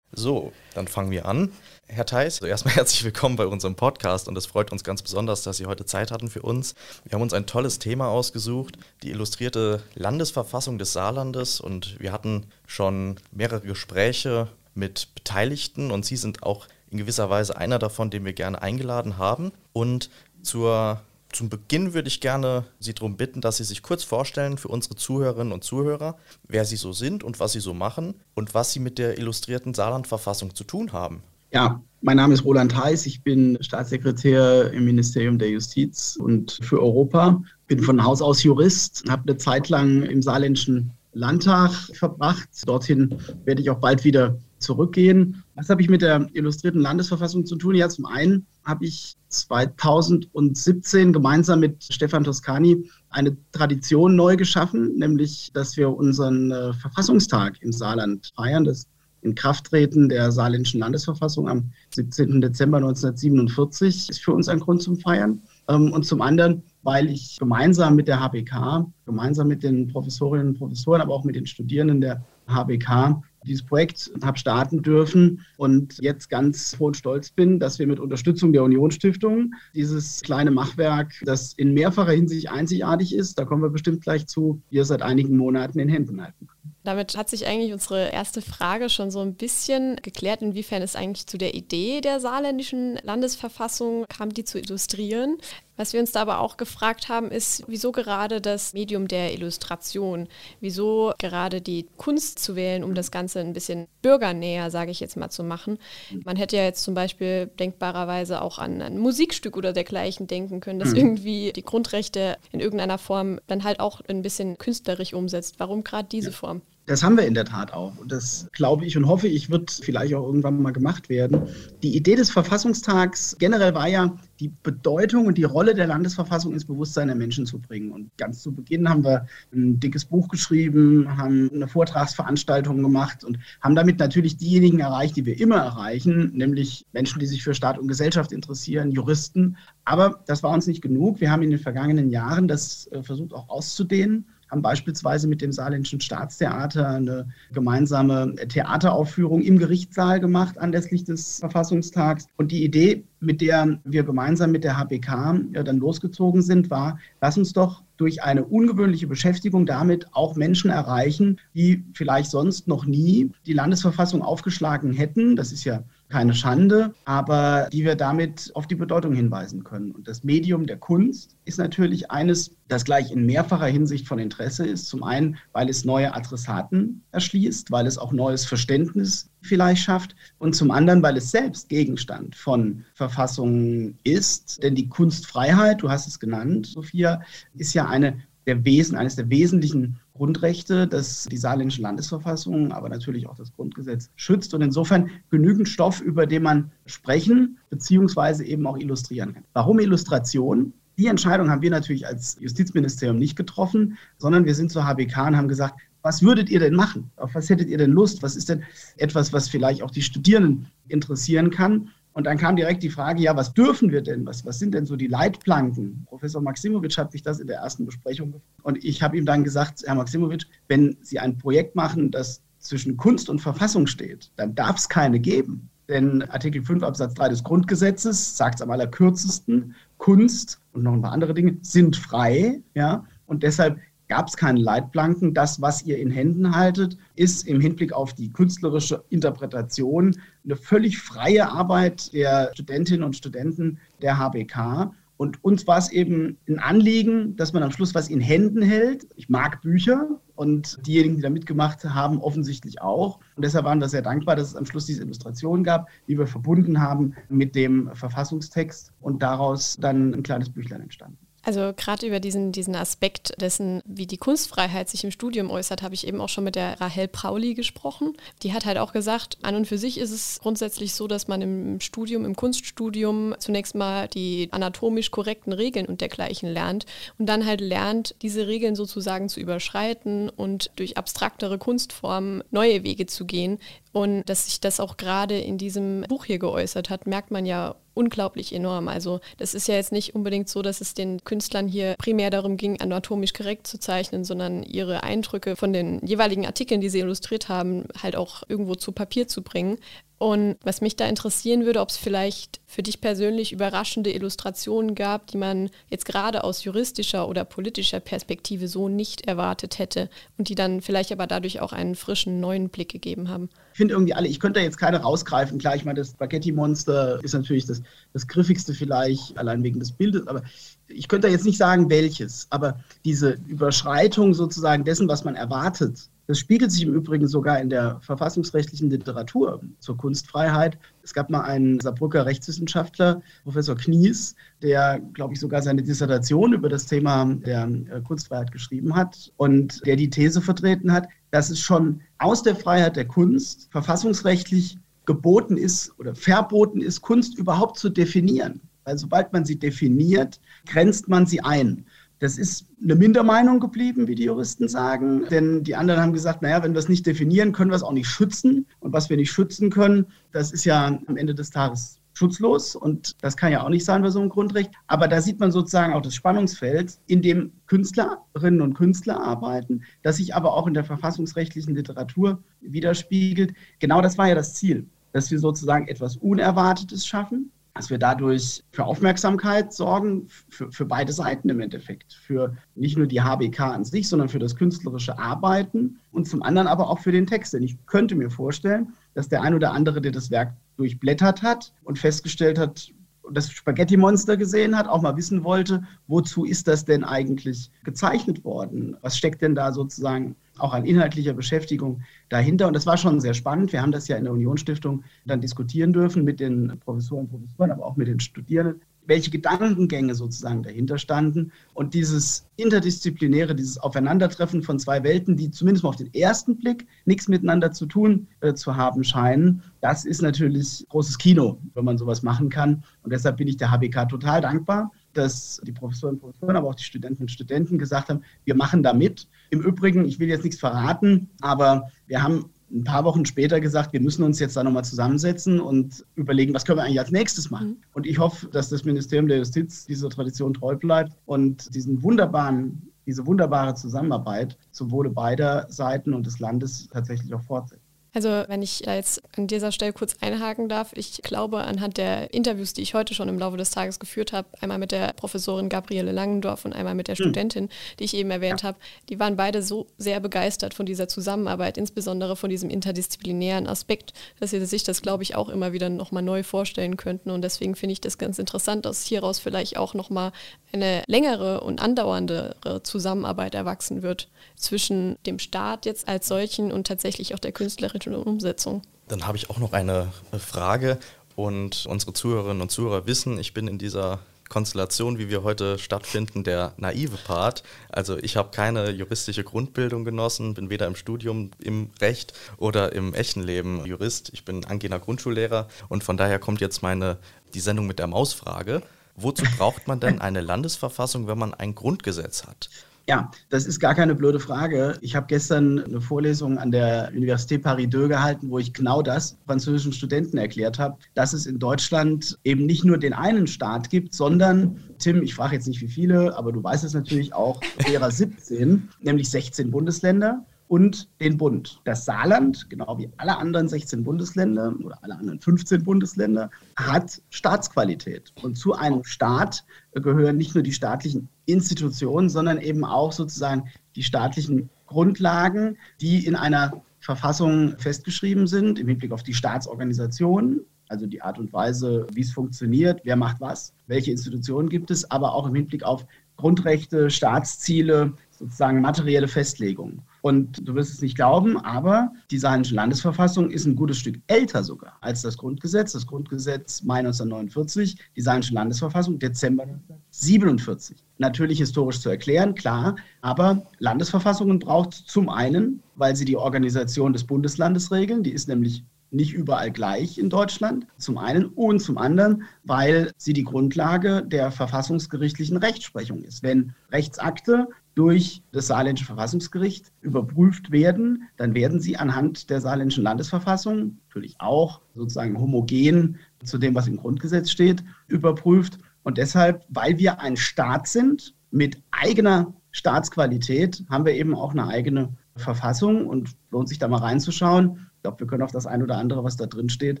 So, dann fangen wir an. Herr Theis, also erstmal herzlich willkommen bei unserem Podcast und es freut uns ganz besonders, dass Sie heute Zeit hatten für uns. Wir haben uns ein tolles Thema ausgesucht, die illustrierte Landesverfassung des Saarlandes und wir hatten schon mehrere Gespräche mit Beteiligten und Sie sind auch in gewisser Weise einer davon, den wir gerne eingeladen haben. Und zur zum Beginn würde ich gerne Sie darum bitten, dass Sie sich kurz vorstellen für unsere Zuhörerinnen und Zuhörer, wer Sie so sind und was Sie so machen und was Sie mit der illustrierten Saarlandverfassung zu tun haben. Ja, mein Name ist Roland Heiß. Ich bin Staatssekretär im Ministerium der Justiz und für Europa. Bin von Haus aus Jurist, habe eine Zeit lang im saarländischen Landtag verbracht. Dorthin werde ich auch bald wieder zurückgehen. Was habe ich mit der illustrierten Landesverfassung zu tun? Ja, zum einen habe ich 2017 gemeinsam mit Stefan Toscani eine Tradition neu geschaffen, nämlich, dass wir unseren äh, Verfassungstag im Saarland feiern. Das Inkrafttreten der saarländischen Landesverfassung am 17. Dezember 1947 ist für uns ein Grund zum Feiern. Ähm, und zum anderen, weil ich gemeinsam mit der HBK, gemeinsam mit den Professorinnen und Professoren, aber auch mit den Studierenden der HBK dieses Projekt habe starten dürfen und jetzt ganz froh und stolz bin, dass wir mit Unterstützung der Union Stiftung dieses kleine Machwerk, das in mehrfacher Hinsicht einzigartig ist, da kommen wir bestimmt gleich zu, wir seit einigen Monaten in Händen halten. Damit hat sich eigentlich unsere erste Frage schon so ein bisschen geklärt, inwiefern es eigentlich zu der Idee der saarländischen Landesverfassung kam, die zu illustrieren. Was wir uns da aber auch gefragt haben, ist, wieso gerade das Medium der Illustration? Wieso gerade die Kunst zu wählen, um das Ganze ein bisschen bürgernäher, sage ich jetzt mal, zu machen? Man hätte ja jetzt zum Beispiel denkbarerweise auch an ein Musikstück oder dergleichen denken können, das mhm. irgendwie die Grundrechte in irgendeiner Form dann halt auch ein bisschen künstlerisch umsetzt. Warum gerade diese ja. Form? Das haben wir in der Tat auch. Und das glaube ich und hoffe ich, wird vielleicht auch irgendwann mal gemacht werden. Die Idee des Verfassungstags generell war ja, die Bedeutung und die Rolle der Landesverfassung ins Bewusstsein der Menschen zu bringen. Und ganz zu Beginn haben wir ein dickes Buch geschrieben, haben eine Vortragsveranstaltung gemacht und haben damit natürlich diejenigen erreicht, die wir immer erreichen, nämlich Menschen, die sich für Staat und Gesellschaft interessieren, Juristen. Aber das war uns nicht genug. Wir haben in den vergangenen Jahren das äh, versucht auch auszudehnen haben beispielsweise mit dem Saarländischen Staatstheater eine gemeinsame Theateraufführung im Gerichtssaal gemacht anlässlich des Verfassungstags. Und die Idee, mit der wir gemeinsam mit der HBK ja, dann losgezogen sind, war, lass uns doch durch eine ungewöhnliche Beschäftigung damit auch Menschen erreichen, die vielleicht sonst noch nie die Landesverfassung aufgeschlagen hätten. Das ist ja keine Schande, aber die wir damit auf die Bedeutung hinweisen können. Und das Medium der Kunst ist natürlich eines, das gleich in mehrfacher Hinsicht von Interesse ist. Zum einen, weil es neue Adressaten erschließt, weil es auch neues Verständnis vielleicht schafft und zum anderen, weil es selbst Gegenstand von Verfassungen ist. Denn die Kunstfreiheit, du hast es genannt, Sophia, ist ja eine der Wesen, eines der wesentlichen Grundrechte, das die saarländische Landesverfassung, aber natürlich auch das Grundgesetz schützt und insofern genügend Stoff, über den man sprechen bzw. eben auch illustrieren kann. Warum Illustration? Die Entscheidung haben wir natürlich als Justizministerium nicht getroffen, sondern wir sind zur HBK und haben gesagt, was würdet ihr denn machen? Auf was hättet ihr denn Lust? Was ist denn etwas, was vielleicht auch die Studierenden interessieren kann? Und dann kam direkt die Frage, ja, was dürfen wir denn? Was, was sind denn so die Leitplanken? Professor Maximowitsch hat sich das in der ersten Besprechung gefragt. Und ich habe ihm dann gesagt, Herr Maximowitsch, wenn Sie ein Projekt machen, das zwischen Kunst und Verfassung steht, dann darf es keine geben. Denn Artikel 5 Absatz 3 des Grundgesetzes sagt es am allerkürzesten, Kunst und noch ein paar andere Dinge sind frei. Ja? Und deshalb gab es keine Leitplanken. Das, was ihr in Händen haltet, ist im Hinblick auf die künstlerische Interpretation eine völlig freie Arbeit der Studentinnen und Studenten der HBK. Und uns war es eben ein Anliegen, dass man am Schluss was in Händen hält. Ich mag Bücher und diejenigen, die da mitgemacht haben, offensichtlich auch. Und deshalb waren wir sehr dankbar, dass es am Schluss diese Illustration gab, die wir verbunden haben mit dem Verfassungstext und daraus dann ein kleines Büchlein entstanden. Also gerade über diesen, diesen Aspekt dessen, wie die Kunstfreiheit sich im Studium äußert, habe ich eben auch schon mit der Rahel Prauli gesprochen. Die hat halt auch gesagt, an und für sich ist es grundsätzlich so, dass man im Studium, im Kunststudium zunächst mal die anatomisch korrekten Regeln und dergleichen lernt und dann halt lernt, diese Regeln sozusagen zu überschreiten und durch abstraktere Kunstformen neue Wege zu gehen. Und dass sich das auch gerade in diesem Buch hier geäußert hat, merkt man ja unglaublich enorm. Also das ist ja jetzt nicht unbedingt so, dass es den Künstlern hier primär darum ging, anatomisch korrekt zu zeichnen, sondern ihre Eindrücke von den jeweiligen Artikeln, die sie illustriert haben, halt auch irgendwo zu Papier zu bringen. Und was mich da interessieren würde, ob es vielleicht für dich persönlich überraschende Illustrationen gab, die man jetzt gerade aus juristischer oder politischer Perspektive so nicht erwartet hätte und die dann vielleicht aber dadurch auch einen frischen neuen Blick gegeben haben. Ich finde irgendwie alle, ich könnte da jetzt keine rausgreifen. Klar, ich meine, das Spaghetti-Monster ist natürlich das, das griffigste vielleicht, allein wegen des Bildes, aber ich könnte da jetzt nicht sagen, welches. Aber diese Überschreitung sozusagen dessen, was man erwartet, das spiegelt sich im Übrigen sogar in der verfassungsrechtlichen Literatur zur Kunstfreiheit. Es gab mal einen Saarbrücker Rechtswissenschaftler, Professor Knies, der, glaube ich, sogar seine Dissertation über das Thema der äh, Kunstfreiheit geschrieben hat und der die These vertreten hat, dass es schon aus der Freiheit der Kunst verfassungsrechtlich geboten ist oder verboten ist, Kunst überhaupt zu definieren. Weil sobald man sie definiert, grenzt man sie ein. Das ist eine Mindermeinung geblieben, wie die Juristen sagen. Denn die anderen haben gesagt, naja, wenn wir es nicht definieren, können wir es auch nicht schützen. Und was wir nicht schützen können, das ist ja am Ende des Tages schutzlos und das kann ja auch nicht sein bei so einem Grundrecht. Aber da sieht man sozusagen auch das Spannungsfeld, in dem Künstlerinnen und Künstler arbeiten, das sich aber auch in der verfassungsrechtlichen Literatur widerspiegelt. Genau das war ja das Ziel, dass wir sozusagen etwas Unerwartetes schaffen, dass wir dadurch für Aufmerksamkeit sorgen, für, für, beide Seiten im Endeffekt. Für nicht nur die HBK an sich, sondern für das künstlerische Arbeiten und zum anderen aber auch für den Text. Denn ich könnte mir vorstellen, dass der ein oder andere, der das Werk durchblättert hat und festgestellt hat, das Spaghetti-Monster gesehen hat, auch mal wissen wollte, wozu ist das denn eigentlich gezeichnet worden? Was steckt denn da sozusagen auch an inhaltlicher Beschäftigung dahinter? Und das war schon sehr spannend. Wir haben das ja in der Unionsstiftung dann diskutieren dürfen mit den Professoren und Professoren, aber auch mit den Studierenden welche Gedankengänge sozusagen dahinter standen. Und dieses interdisziplinäre, dieses Aufeinandertreffen von zwei Welten, die zumindest mal auf den ersten Blick nichts miteinander zu tun äh, zu haben scheinen, das ist natürlich großes Kino, wenn man sowas machen kann. Und deshalb bin ich der HBK total dankbar, dass die Professoren und Professoren, aber auch die Studenten und Studenten gesagt haben, wir machen da mit. Im Übrigen, ich will jetzt nichts verraten, aber wir haben ein paar Wochen später gesagt, wir müssen uns jetzt da nochmal zusammensetzen und überlegen, was können wir eigentlich als nächstes machen. Mhm. Und ich hoffe, dass das Ministerium der Justiz dieser Tradition treu bleibt und diesen wunderbaren, diese wunderbare Zusammenarbeit zum Wohle beider Seiten und des Landes tatsächlich auch fortsetzt. Also wenn ich jetzt an dieser Stelle kurz einhaken darf, ich glaube anhand der Interviews, die ich heute schon im Laufe des Tages geführt habe, einmal mit der Professorin Gabriele Langendorf und einmal mit der hm. Studentin, die ich eben erwähnt ja. habe, die waren beide so sehr begeistert von dieser Zusammenarbeit, insbesondere von diesem interdisziplinären Aspekt, dass sie sich das, glaube ich, auch immer wieder nochmal neu vorstellen könnten. Und deswegen finde ich das ganz interessant, dass hieraus vielleicht auch nochmal eine längere und andauernde Zusammenarbeit erwachsen wird zwischen dem Staat jetzt als solchen und tatsächlich auch der künstlerischen Umsetzung. Dann habe ich auch noch eine Frage und unsere Zuhörerinnen und Zuhörer wissen, ich bin in dieser Konstellation, wie wir heute stattfinden, der naive Part. Also ich habe keine juristische Grundbildung genossen, bin weder im Studium im Recht oder im echten Leben Jurist. Ich bin angehender Grundschullehrer und von daher kommt jetzt meine die Sendung mit der Mausfrage. Wozu braucht man denn eine Landesverfassung, wenn man ein Grundgesetz hat? Ja, das ist gar keine blöde Frage. Ich habe gestern eine Vorlesung an der Université Paris II gehalten, wo ich genau das französischen Studenten erklärt habe, dass es in Deutschland eben nicht nur den einen Staat gibt, sondern, Tim, ich frage jetzt nicht wie viele, aber du weißt es natürlich auch, wäre 17, nämlich 16 Bundesländer und den Bund. Das Saarland, genau wie alle anderen 16 Bundesländer oder alle anderen 15 Bundesländer, hat Staatsqualität. Und zu einem Staat gehören nicht nur die staatlichen Institutionen, sondern eben auch sozusagen die staatlichen Grundlagen, die in einer Verfassung festgeschrieben sind, im Hinblick auf die Staatsorganisation, also die Art und Weise, wie es funktioniert, wer macht was, welche Institutionen gibt es, aber auch im Hinblick auf Grundrechte, Staatsziele, sozusagen materielle Festlegungen. Und du wirst es nicht glauben, aber die saarländische Landesverfassung ist ein gutes Stück älter sogar als das Grundgesetz. Das Grundgesetz Mai 1949, die saarländische Landesverfassung Dezember 1947. Natürlich historisch zu erklären, klar, aber Landesverfassungen braucht zum einen, weil sie die Organisation des Bundeslandes regeln, die ist nämlich nicht überall gleich in Deutschland, zum einen und zum anderen, weil sie die Grundlage der verfassungsgerichtlichen Rechtsprechung ist. Wenn Rechtsakte durch das saarländische Verfassungsgericht überprüft werden, dann werden sie anhand der saarländischen Landesverfassung, natürlich auch sozusagen homogen zu dem, was im Grundgesetz steht, überprüft. Und deshalb, weil wir ein Staat sind mit eigener Staatsqualität, haben wir eben auch eine eigene Verfassung und lohnt sich da mal reinzuschauen. Ich glaube, wir können auf das ein oder andere, was da drin steht,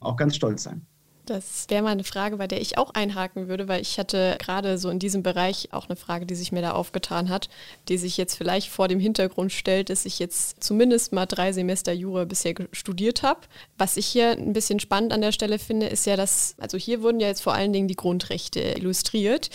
auch ganz stolz sein. Das wäre mal eine Frage, bei der ich auch einhaken würde, weil ich hatte gerade so in diesem Bereich auch eine Frage, die sich mir da aufgetan hat, die sich jetzt vielleicht vor dem Hintergrund stellt, dass ich jetzt zumindest mal drei Semester Jura bisher studiert habe. Was ich hier ein bisschen spannend an der Stelle finde, ist ja, dass, also hier wurden ja jetzt vor allen Dingen die Grundrechte illustriert.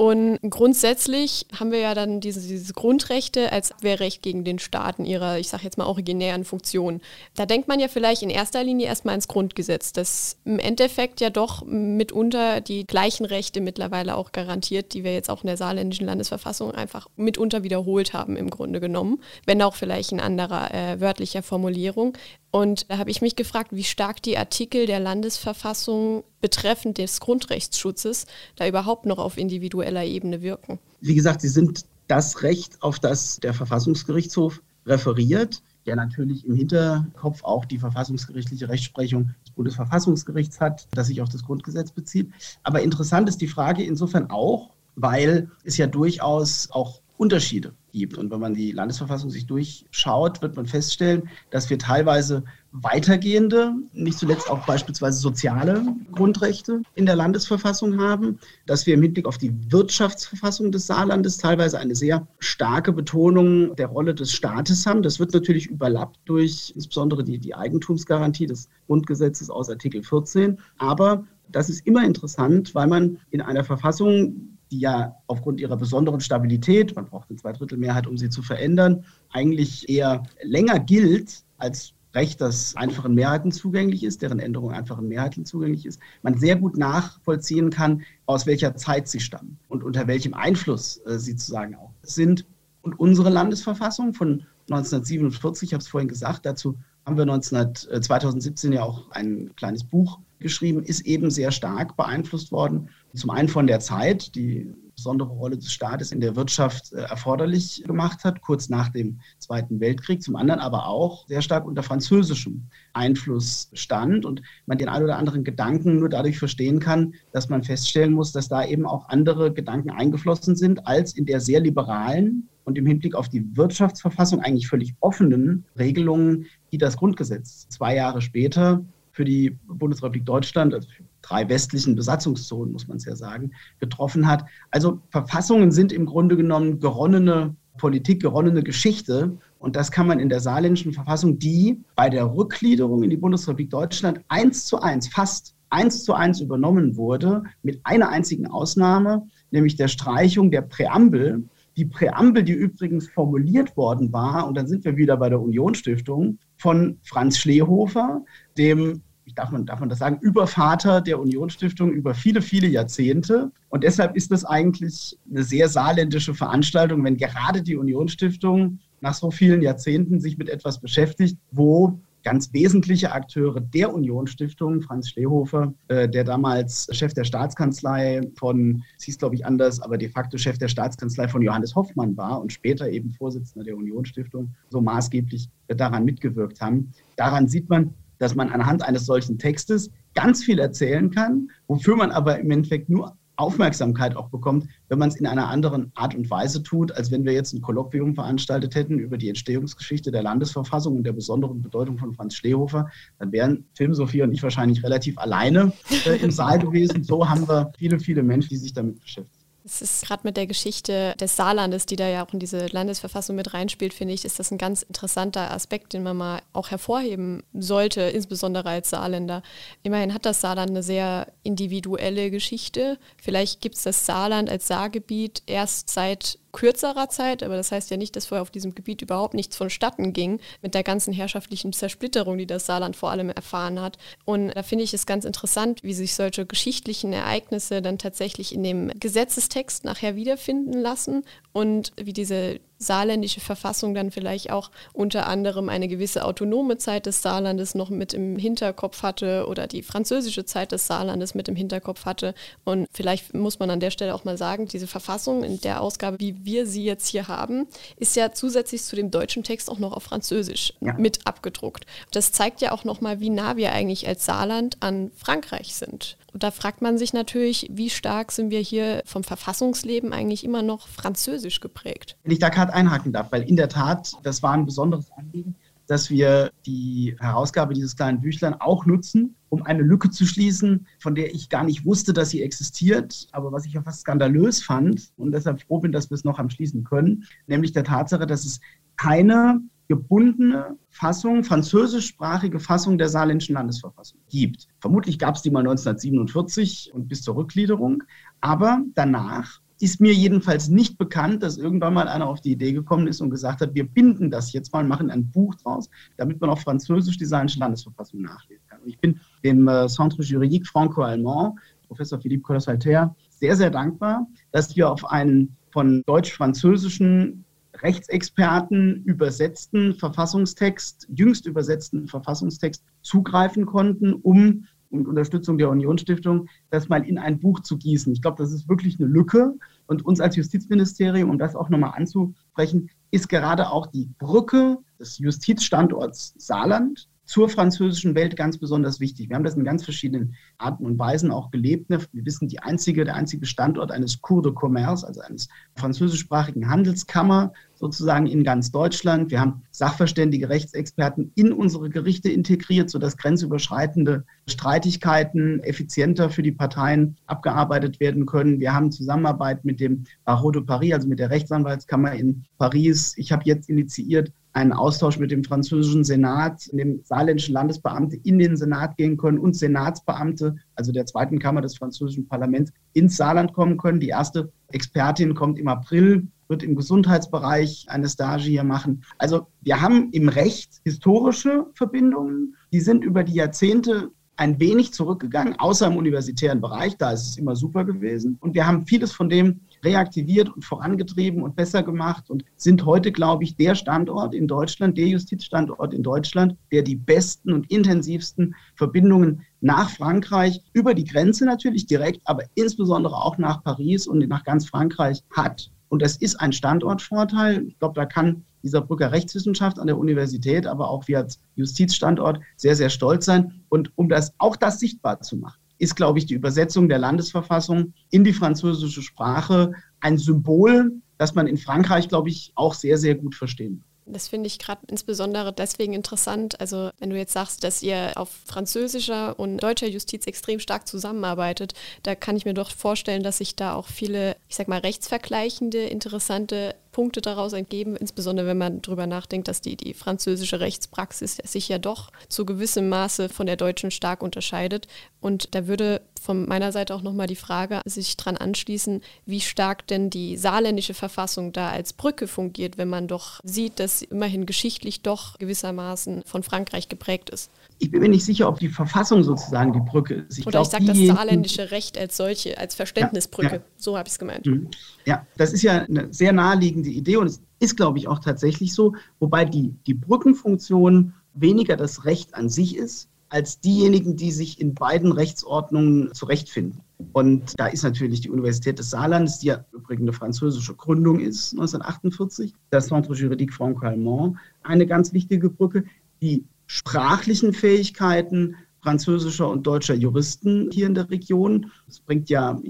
Und grundsätzlich haben wir ja dann diese, diese Grundrechte als Abwehrrecht gegen den Staat in ihrer, ich sage jetzt mal, originären Funktion. Da denkt man ja vielleicht in erster Linie erstmal ins Grundgesetz, das im Endeffekt ja doch mitunter die gleichen Rechte mittlerweile auch garantiert, die wir jetzt auch in der saarländischen Landesverfassung einfach mitunter wiederholt haben im Grunde genommen, wenn auch vielleicht in anderer äh, wörtlicher Formulierung. Und da habe ich mich gefragt, wie stark die Artikel der Landesverfassung betreffend des Grundrechtsschutzes da überhaupt noch auf individueller Ebene wirken. Wie gesagt, sie sind das Recht, auf das der Verfassungsgerichtshof referiert, der natürlich im Hinterkopf auch die verfassungsgerichtliche Rechtsprechung des Bundesverfassungsgerichts hat, das sich auf das Grundgesetz bezieht. Aber interessant ist die Frage insofern auch, weil es ja durchaus auch Unterschiede gibt. Und wenn man die Landesverfassung sich durchschaut, wird man feststellen, dass wir teilweise weitergehende, nicht zuletzt auch beispielsweise soziale Grundrechte in der Landesverfassung haben, dass wir im Hinblick auf die Wirtschaftsverfassung des Saarlandes teilweise eine sehr starke Betonung der Rolle des Staates haben. Das wird natürlich überlappt durch insbesondere die, die Eigentumsgarantie des Grundgesetzes aus Artikel 14. Aber das ist immer interessant, weil man in einer Verfassung die ja aufgrund ihrer besonderen Stabilität, man braucht eine Zweidrittelmehrheit, um sie zu verändern, eigentlich eher länger gilt als Recht, das einfachen Mehrheiten zugänglich ist, deren Änderung einfachen Mehrheiten zugänglich ist, man sehr gut nachvollziehen kann, aus welcher Zeit sie stammen und unter welchem Einfluss äh, sie sozusagen auch sind. Und unsere Landesverfassung von 1947, ich habe es vorhin gesagt, dazu haben wir 19, äh, 2017 ja auch ein kleines Buch geschrieben, ist eben sehr stark beeinflusst worden. Zum einen von der Zeit, die besondere Rolle des Staates in der Wirtschaft äh, erforderlich gemacht hat, kurz nach dem Zweiten Weltkrieg, zum anderen aber auch sehr stark unter französischem Einfluss stand und man den ein oder anderen Gedanken nur dadurch verstehen kann, dass man feststellen muss, dass da eben auch andere Gedanken eingeflossen sind als in der sehr liberalen und im Hinblick auf die Wirtschaftsverfassung eigentlich völlig offenen Regelungen, die das Grundgesetz zwei Jahre später für die Bundesrepublik Deutschland, also drei westlichen Besatzungszonen, muss man es ja sagen, getroffen hat. Also Verfassungen sind im Grunde genommen geronnene Politik, geronnene Geschichte. Und das kann man in der saarländischen Verfassung, die bei der Rückgliederung in die Bundesrepublik Deutschland eins zu eins, fast eins zu eins übernommen wurde, mit einer einzigen Ausnahme, nämlich der Streichung der Präambel. Die Präambel, die übrigens formuliert worden war, und dann sind wir wieder bei der Unionsstiftung, von Franz Schlehofer, dem darf man, darf man das sagen, Übervater der Unionsstiftung über viele, viele Jahrzehnte. Und deshalb ist das eigentlich eine sehr saarländische Veranstaltung, wenn gerade die Unionsstiftung nach so vielen Jahrzehnten sich mit etwas beschäftigt, wo ganz wesentliche Akteure der Unionsstiftung, Franz Schlehofer, äh, der damals Chef der Staatskanzlei von, es hieß glaube ich anders, aber de facto Chef der Staatskanzlei von Johannes Hoffmann war und später eben Vorsitzender der Unionsstiftung, so maßgeblich daran mitgewirkt haben. Daran sieht man, dass man anhand eines solchen Textes ganz viel erzählen kann, wofür man aber im Endeffekt nur Aufmerksamkeit auch bekommt, wenn man es in einer anderen Art und Weise tut, als wenn wir jetzt ein Kolloquium veranstaltet hätten über die Entstehungsgeschichte der Landesverfassung und der besonderen Bedeutung von Franz Schlehofer. Dann wären Film, Sophie und ich wahrscheinlich relativ alleine äh, im Saal gewesen. So haben wir viele, viele Menschen, die sich damit beschäftigen. Es ist gerade mit der Geschichte des Saarlandes, die da ja auch in diese Landesverfassung mit reinspielt, finde ich, ist das ein ganz interessanter Aspekt, den man mal auch hervorheben sollte, insbesondere als Saarländer. Immerhin hat das Saarland eine sehr individuelle Geschichte. Vielleicht gibt es das Saarland als Saargebiet erst seit kürzerer Zeit, aber das heißt ja nicht, dass vorher auf diesem Gebiet überhaupt nichts vonstatten ging, mit der ganzen herrschaftlichen Zersplitterung, die das Saarland vor allem erfahren hat. Und da finde ich es ganz interessant, wie sich solche geschichtlichen Ereignisse dann tatsächlich in dem Gesetzestext nachher wiederfinden lassen und wie diese saarländische Verfassung dann vielleicht auch unter anderem eine gewisse autonome Zeit des Saarlandes noch mit im Hinterkopf hatte oder die französische Zeit des Saarlandes mit im Hinterkopf hatte. Und vielleicht muss man an der Stelle auch mal sagen, diese Verfassung in der Ausgabe, wie wir sie jetzt hier haben, ist ja zusätzlich zu dem deutschen Text auch noch auf Französisch ja. mit abgedruckt. Das zeigt ja auch nochmal, wie nah wir eigentlich als Saarland an Frankreich sind. Und da fragt man sich natürlich, wie stark sind wir hier vom Verfassungsleben eigentlich immer noch französisch geprägt? Wenn ich da gerade einhaken darf, weil in der Tat, das war ein besonderes Anliegen, dass wir die Herausgabe dieses kleinen Büchlein auch nutzen, um eine Lücke zu schließen, von der ich gar nicht wusste, dass sie existiert, aber was ich ja fast skandalös fand und deshalb froh bin, dass wir es noch am schließen können, nämlich der Tatsache, dass es keine gebundene Fassung, französischsprachige Fassung der saarländischen Landesverfassung gibt. Vermutlich gab es die mal 1947 und bis zur Rückgliederung, aber danach ist mir jedenfalls nicht bekannt, dass irgendwann mal einer auf die Idee gekommen ist und gesagt hat, wir binden das jetzt mal, machen ein Buch draus, damit man auf Französisch die saarländische Landesverfassung nachlesen kann. Und ich bin dem äh, Centre Juridique Franco-Allemand, Professor Philippe Colossalter, sehr, sehr dankbar, dass wir auf einen von deutsch-französischen Rechtsexperten übersetzten Verfassungstext, jüngst übersetzten Verfassungstext zugreifen konnten, um mit Unterstützung der Unionsstiftung das mal in ein Buch zu gießen. Ich glaube, das ist wirklich eine Lücke. Und uns als Justizministerium, um das auch nochmal anzusprechen, ist gerade auch die Brücke des Justizstandorts Saarland zur französischen Welt ganz besonders wichtig. Wir haben das in ganz verschiedenen Arten und Weisen auch gelebt. Ne? Wir wissen, die einzige, der einzige Standort eines Cours de Commerce, also eines französischsprachigen Handelskammer sozusagen in ganz Deutschland. Wir haben sachverständige Rechtsexperten in unsere Gerichte integriert, sodass grenzüberschreitende Streitigkeiten effizienter für die Parteien abgearbeitet werden können. Wir haben Zusammenarbeit mit dem Barreau de Paris, also mit der Rechtsanwaltskammer in Paris. Ich habe jetzt initiiert einen Austausch mit dem französischen Senat, dem saarländischen Landesbeamte in den Senat gehen können und Senatsbeamte, also der zweiten Kammer des französischen Parlaments, ins Saarland kommen können. Die erste Expertin kommt im April, wird im Gesundheitsbereich eine Stage hier machen. Also wir haben im Recht historische Verbindungen, die sind über die Jahrzehnte ein wenig zurückgegangen, außer im universitären Bereich, da ist es immer super gewesen. Und wir haben vieles von dem reaktiviert und vorangetrieben und besser gemacht und sind heute, glaube ich, der Standort in Deutschland, der Justizstandort in Deutschland, der die besten und intensivsten Verbindungen nach Frankreich, über die Grenze natürlich direkt, aber insbesondere auch nach Paris und nach ganz Frankreich hat. Und das ist ein Standortvorteil. Ich glaube, da kann dieser Brücker Rechtswissenschaft an der Universität, aber auch wir als Justizstandort sehr, sehr stolz sein. Und um das auch das sichtbar zu machen, ist, glaube ich, die Übersetzung der Landesverfassung in die französische Sprache ein Symbol, das man in Frankreich, glaube ich, auch sehr, sehr gut verstehen das finde ich gerade insbesondere deswegen interessant. Also wenn du jetzt sagst, dass ihr auf französischer und deutscher Justiz extrem stark zusammenarbeitet, da kann ich mir doch vorstellen, dass sich da auch viele, ich sag mal, rechtsvergleichende, interessante Punkte daraus entgeben, insbesondere wenn man darüber nachdenkt, dass die, die französische Rechtspraxis sich ja doch zu gewissem Maße von der deutschen stark unterscheidet. Und da würde von meiner Seite auch nochmal die Frage sich dran anschließen, wie stark denn die saarländische Verfassung da als Brücke fungiert, wenn man doch sieht, dass sie immerhin geschichtlich doch gewissermaßen von Frankreich geprägt ist. Ich bin mir nicht sicher, ob die Verfassung sozusagen die Brücke ist. Ich Oder glaub, ich sage das saarländische Recht als solche, als Verständnisbrücke. Ja, ja. So habe ich es gemeint. Mhm. Ja, das ist ja eine sehr naheliegende Idee und es ist, glaube ich, auch tatsächlich so, wobei die, die Brückenfunktion weniger das Recht an sich ist, als diejenigen, die sich in beiden Rechtsordnungen zurechtfinden. Und da ist natürlich die Universität des Saarlandes, die ja übrigens eine französische Gründung ist, 1948, das Centre Juridique Franco-Allemand, eine ganz wichtige Brücke. Die sprachlichen Fähigkeiten französischer und deutscher Juristen hier in der Region, das bringt ja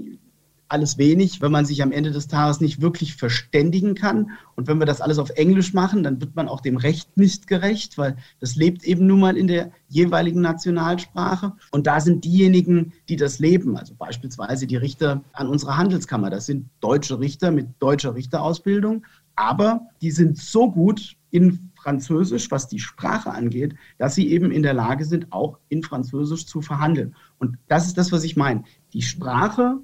alles wenig, wenn man sich am Ende des Tages nicht wirklich verständigen kann. Und wenn wir das alles auf Englisch machen, dann wird man auch dem Recht nicht gerecht, weil das lebt eben nun mal in der jeweiligen Nationalsprache. Und da sind diejenigen, die das leben, also beispielsweise die Richter an unserer Handelskammer, das sind deutsche Richter mit deutscher Richterausbildung, aber die sind so gut in Französisch, was die Sprache angeht, dass sie eben in der Lage sind, auch in Französisch zu verhandeln. Und das ist das, was ich meine. Die Sprache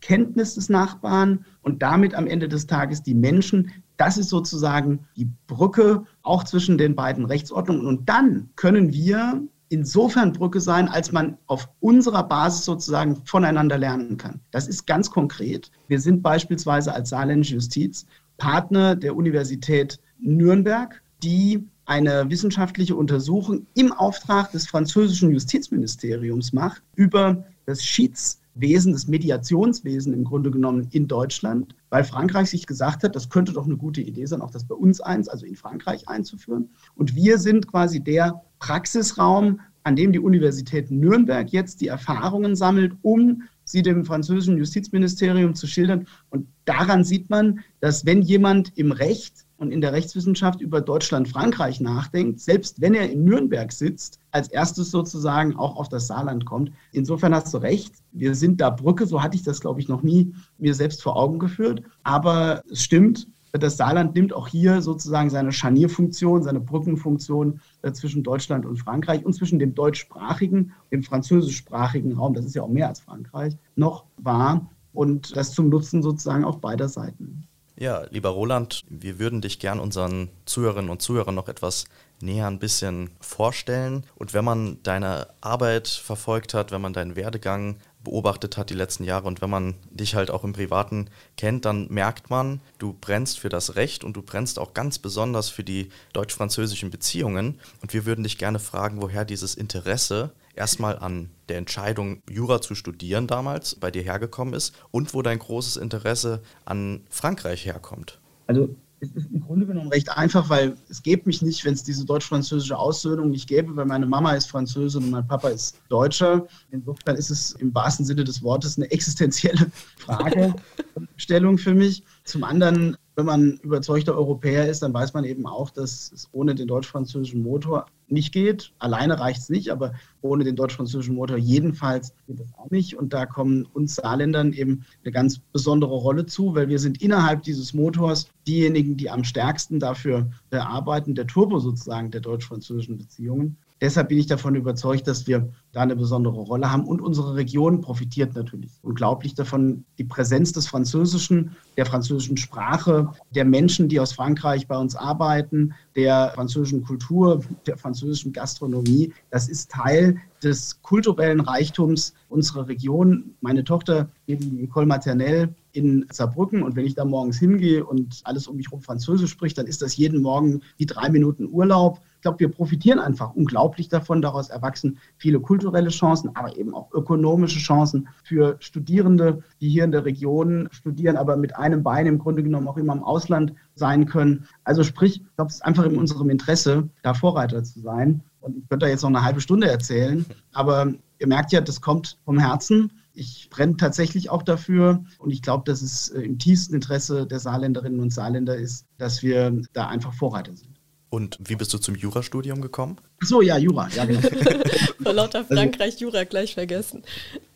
Kenntnis des Nachbarn und damit am Ende des Tages die Menschen. Das ist sozusagen die Brücke auch zwischen den beiden Rechtsordnungen. Und dann können wir insofern Brücke sein, als man auf unserer Basis sozusagen voneinander lernen kann. Das ist ganz konkret. Wir sind beispielsweise als Saarländische Justiz Partner der Universität Nürnberg, die eine wissenschaftliche Untersuchung im Auftrag des französischen Justizministeriums macht über das Schieds Wesen, das Mediationswesen im Grunde genommen in Deutschland, weil Frankreich sich gesagt hat, das könnte doch eine gute Idee sein, auch das bei uns eins, also in Frankreich einzuführen. Und wir sind quasi der Praxisraum, an dem die Universität Nürnberg jetzt die Erfahrungen sammelt, um sie dem französischen Justizministerium zu schildern. Und daran sieht man, dass wenn jemand im Recht und in der Rechtswissenschaft über Deutschland-Frankreich nachdenkt, selbst wenn er in Nürnberg sitzt, als erstes sozusagen auch auf das Saarland kommt. Insofern hast du recht, wir sind da Brücke, so hatte ich das, glaube ich, noch nie mir selbst vor Augen geführt. Aber es stimmt, das Saarland nimmt auch hier sozusagen seine Scharnierfunktion, seine Brückenfunktion äh, zwischen Deutschland und Frankreich und zwischen dem deutschsprachigen, dem französischsprachigen Raum, das ist ja auch mehr als Frankreich, noch wahr und das zum Nutzen sozusagen auch beider Seiten. Ja, lieber Roland, wir würden dich gern unseren Zuhörerinnen und Zuhörern noch etwas näher ein bisschen vorstellen. Und wenn man deine Arbeit verfolgt hat, wenn man deinen Werdegang beobachtet hat die letzten Jahre und wenn man dich halt auch im Privaten kennt, dann merkt man, du brennst für das Recht und du brennst auch ganz besonders für die deutsch-französischen Beziehungen. Und wir würden dich gerne fragen, woher dieses Interesse erstmal an der Entscheidung, Jura zu studieren damals bei dir hergekommen ist und wo dein großes Interesse an Frankreich herkommt? Also es ist im Grunde genommen recht einfach, weil es gäbe mich nicht, wenn es diese deutsch-französische Aussöhnung nicht gäbe, weil meine Mama ist Französin und mein Papa ist Deutscher. Insofern ist es im wahrsten Sinne des Wortes eine existenzielle Fragestellung für mich. Zum anderen wenn man überzeugter Europäer ist, dann weiß man eben auch, dass es ohne den deutsch-französischen Motor nicht geht. Alleine reicht es nicht, aber ohne den deutsch-französischen Motor jedenfalls geht das auch nicht. Und da kommen uns Saarländern eben eine ganz besondere Rolle zu, weil wir sind innerhalb dieses Motors diejenigen, die am stärksten dafür arbeiten, der Turbo sozusagen der deutsch-französischen Beziehungen. Deshalb bin ich davon überzeugt, dass wir da eine besondere Rolle haben. Und unsere Region profitiert natürlich unglaublich davon. Die Präsenz des Französischen, der französischen Sprache, der Menschen, die aus Frankreich bei uns arbeiten, der französischen Kultur, der französischen Gastronomie, das ist Teil des kulturellen Reichtums unserer Region. Meine Tochter die École Maternelle in Saarbrücken und wenn ich da morgens hingehe und alles um mich herum Französisch spricht, dann ist das jeden Morgen wie drei Minuten Urlaub. Ich glaube, wir profitieren einfach unglaublich davon. Daraus erwachsen viele kulturelle Chancen, aber eben auch ökonomische Chancen für Studierende, die hier in der Region studieren, aber mit einem Bein im Grunde genommen auch immer im Ausland sein können. Also sprich, ich glaube, es ist einfach in unserem Interesse, da Vorreiter zu sein. Und ich könnte da jetzt noch eine halbe Stunde erzählen, aber ihr merkt ja, das kommt vom Herzen. Ich brenne tatsächlich auch dafür und ich glaube, dass es äh, im tiefsten Interesse der Saarländerinnen und Saarländer ist, dass wir da einfach Vorreiter sind. Und wie bist du zum Jurastudium gekommen? Ach so, ja, Jura, ja, genau. Vor lauter Frankreich Jura gleich vergessen.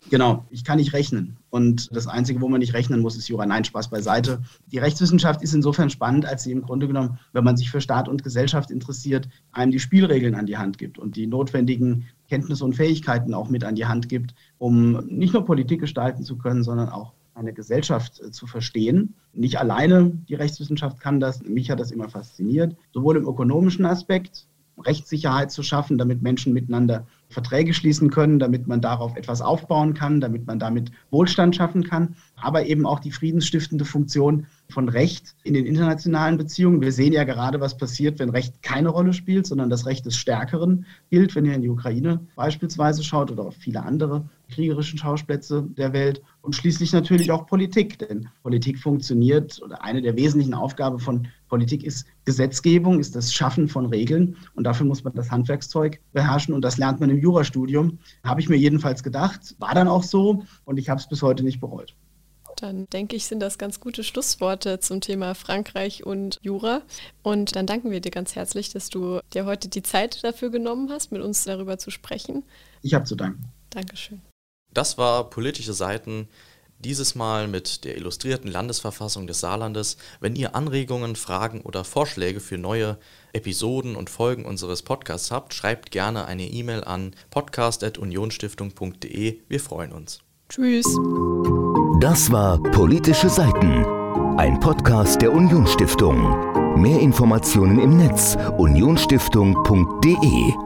Genau, ich kann nicht rechnen. Und das Einzige, wo man nicht rechnen muss, ist Jura. Nein, Spaß beiseite. Die Rechtswissenschaft ist insofern spannend, als sie im Grunde genommen, wenn man sich für Staat und Gesellschaft interessiert, einem die Spielregeln an die Hand gibt und die notwendigen Kenntnisse und Fähigkeiten auch mit an die Hand gibt, um nicht nur Politik gestalten zu können, sondern auch eine Gesellschaft äh, zu verstehen. Nicht alleine die Rechtswissenschaft kann das. Mich hat das immer fasziniert. Sowohl im ökonomischen Aspekt, Rechtssicherheit zu schaffen, damit Menschen miteinander Verträge schließen können, damit man darauf etwas aufbauen kann, damit man damit Wohlstand schaffen kann, aber eben auch die friedensstiftende Funktion von Recht in den internationalen Beziehungen. Wir sehen ja gerade, was passiert, wenn Recht keine Rolle spielt, sondern das Recht des Stärkeren gilt, wenn ihr in die Ukraine beispielsweise schaut oder auf viele andere kriegerischen Schauplätze der Welt. Und schließlich natürlich auch Politik, denn Politik funktioniert oder eine der wesentlichen Aufgaben von Politik ist Gesetzgebung, ist das Schaffen von Regeln und dafür muss man das Handwerkszeug beherrschen und das lernt man im Jurastudium. Habe ich mir jedenfalls gedacht, war dann auch so und ich habe es bis heute nicht bereut. Dann denke ich, sind das ganz gute Schlussworte zum Thema Frankreich und Jura. Und dann danken wir dir ganz herzlich, dass du dir heute die Zeit dafür genommen hast, mit uns darüber zu sprechen. Ich habe zu danken. Dankeschön. Das war politische Seiten. Dieses Mal mit der illustrierten Landesverfassung des Saarlandes. Wenn ihr Anregungen, Fragen oder Vorschläge für neue Episoden und Folgen unseres Podcasts habt, schreibt gerne eine E-Mail an podcast.unionstiftung.de. Wir freuen uns. Tschüss. Das war Politische Seiten, ein Podcast der Unionsstiftung. Mehr Informationen im Netz unionsstiftung.de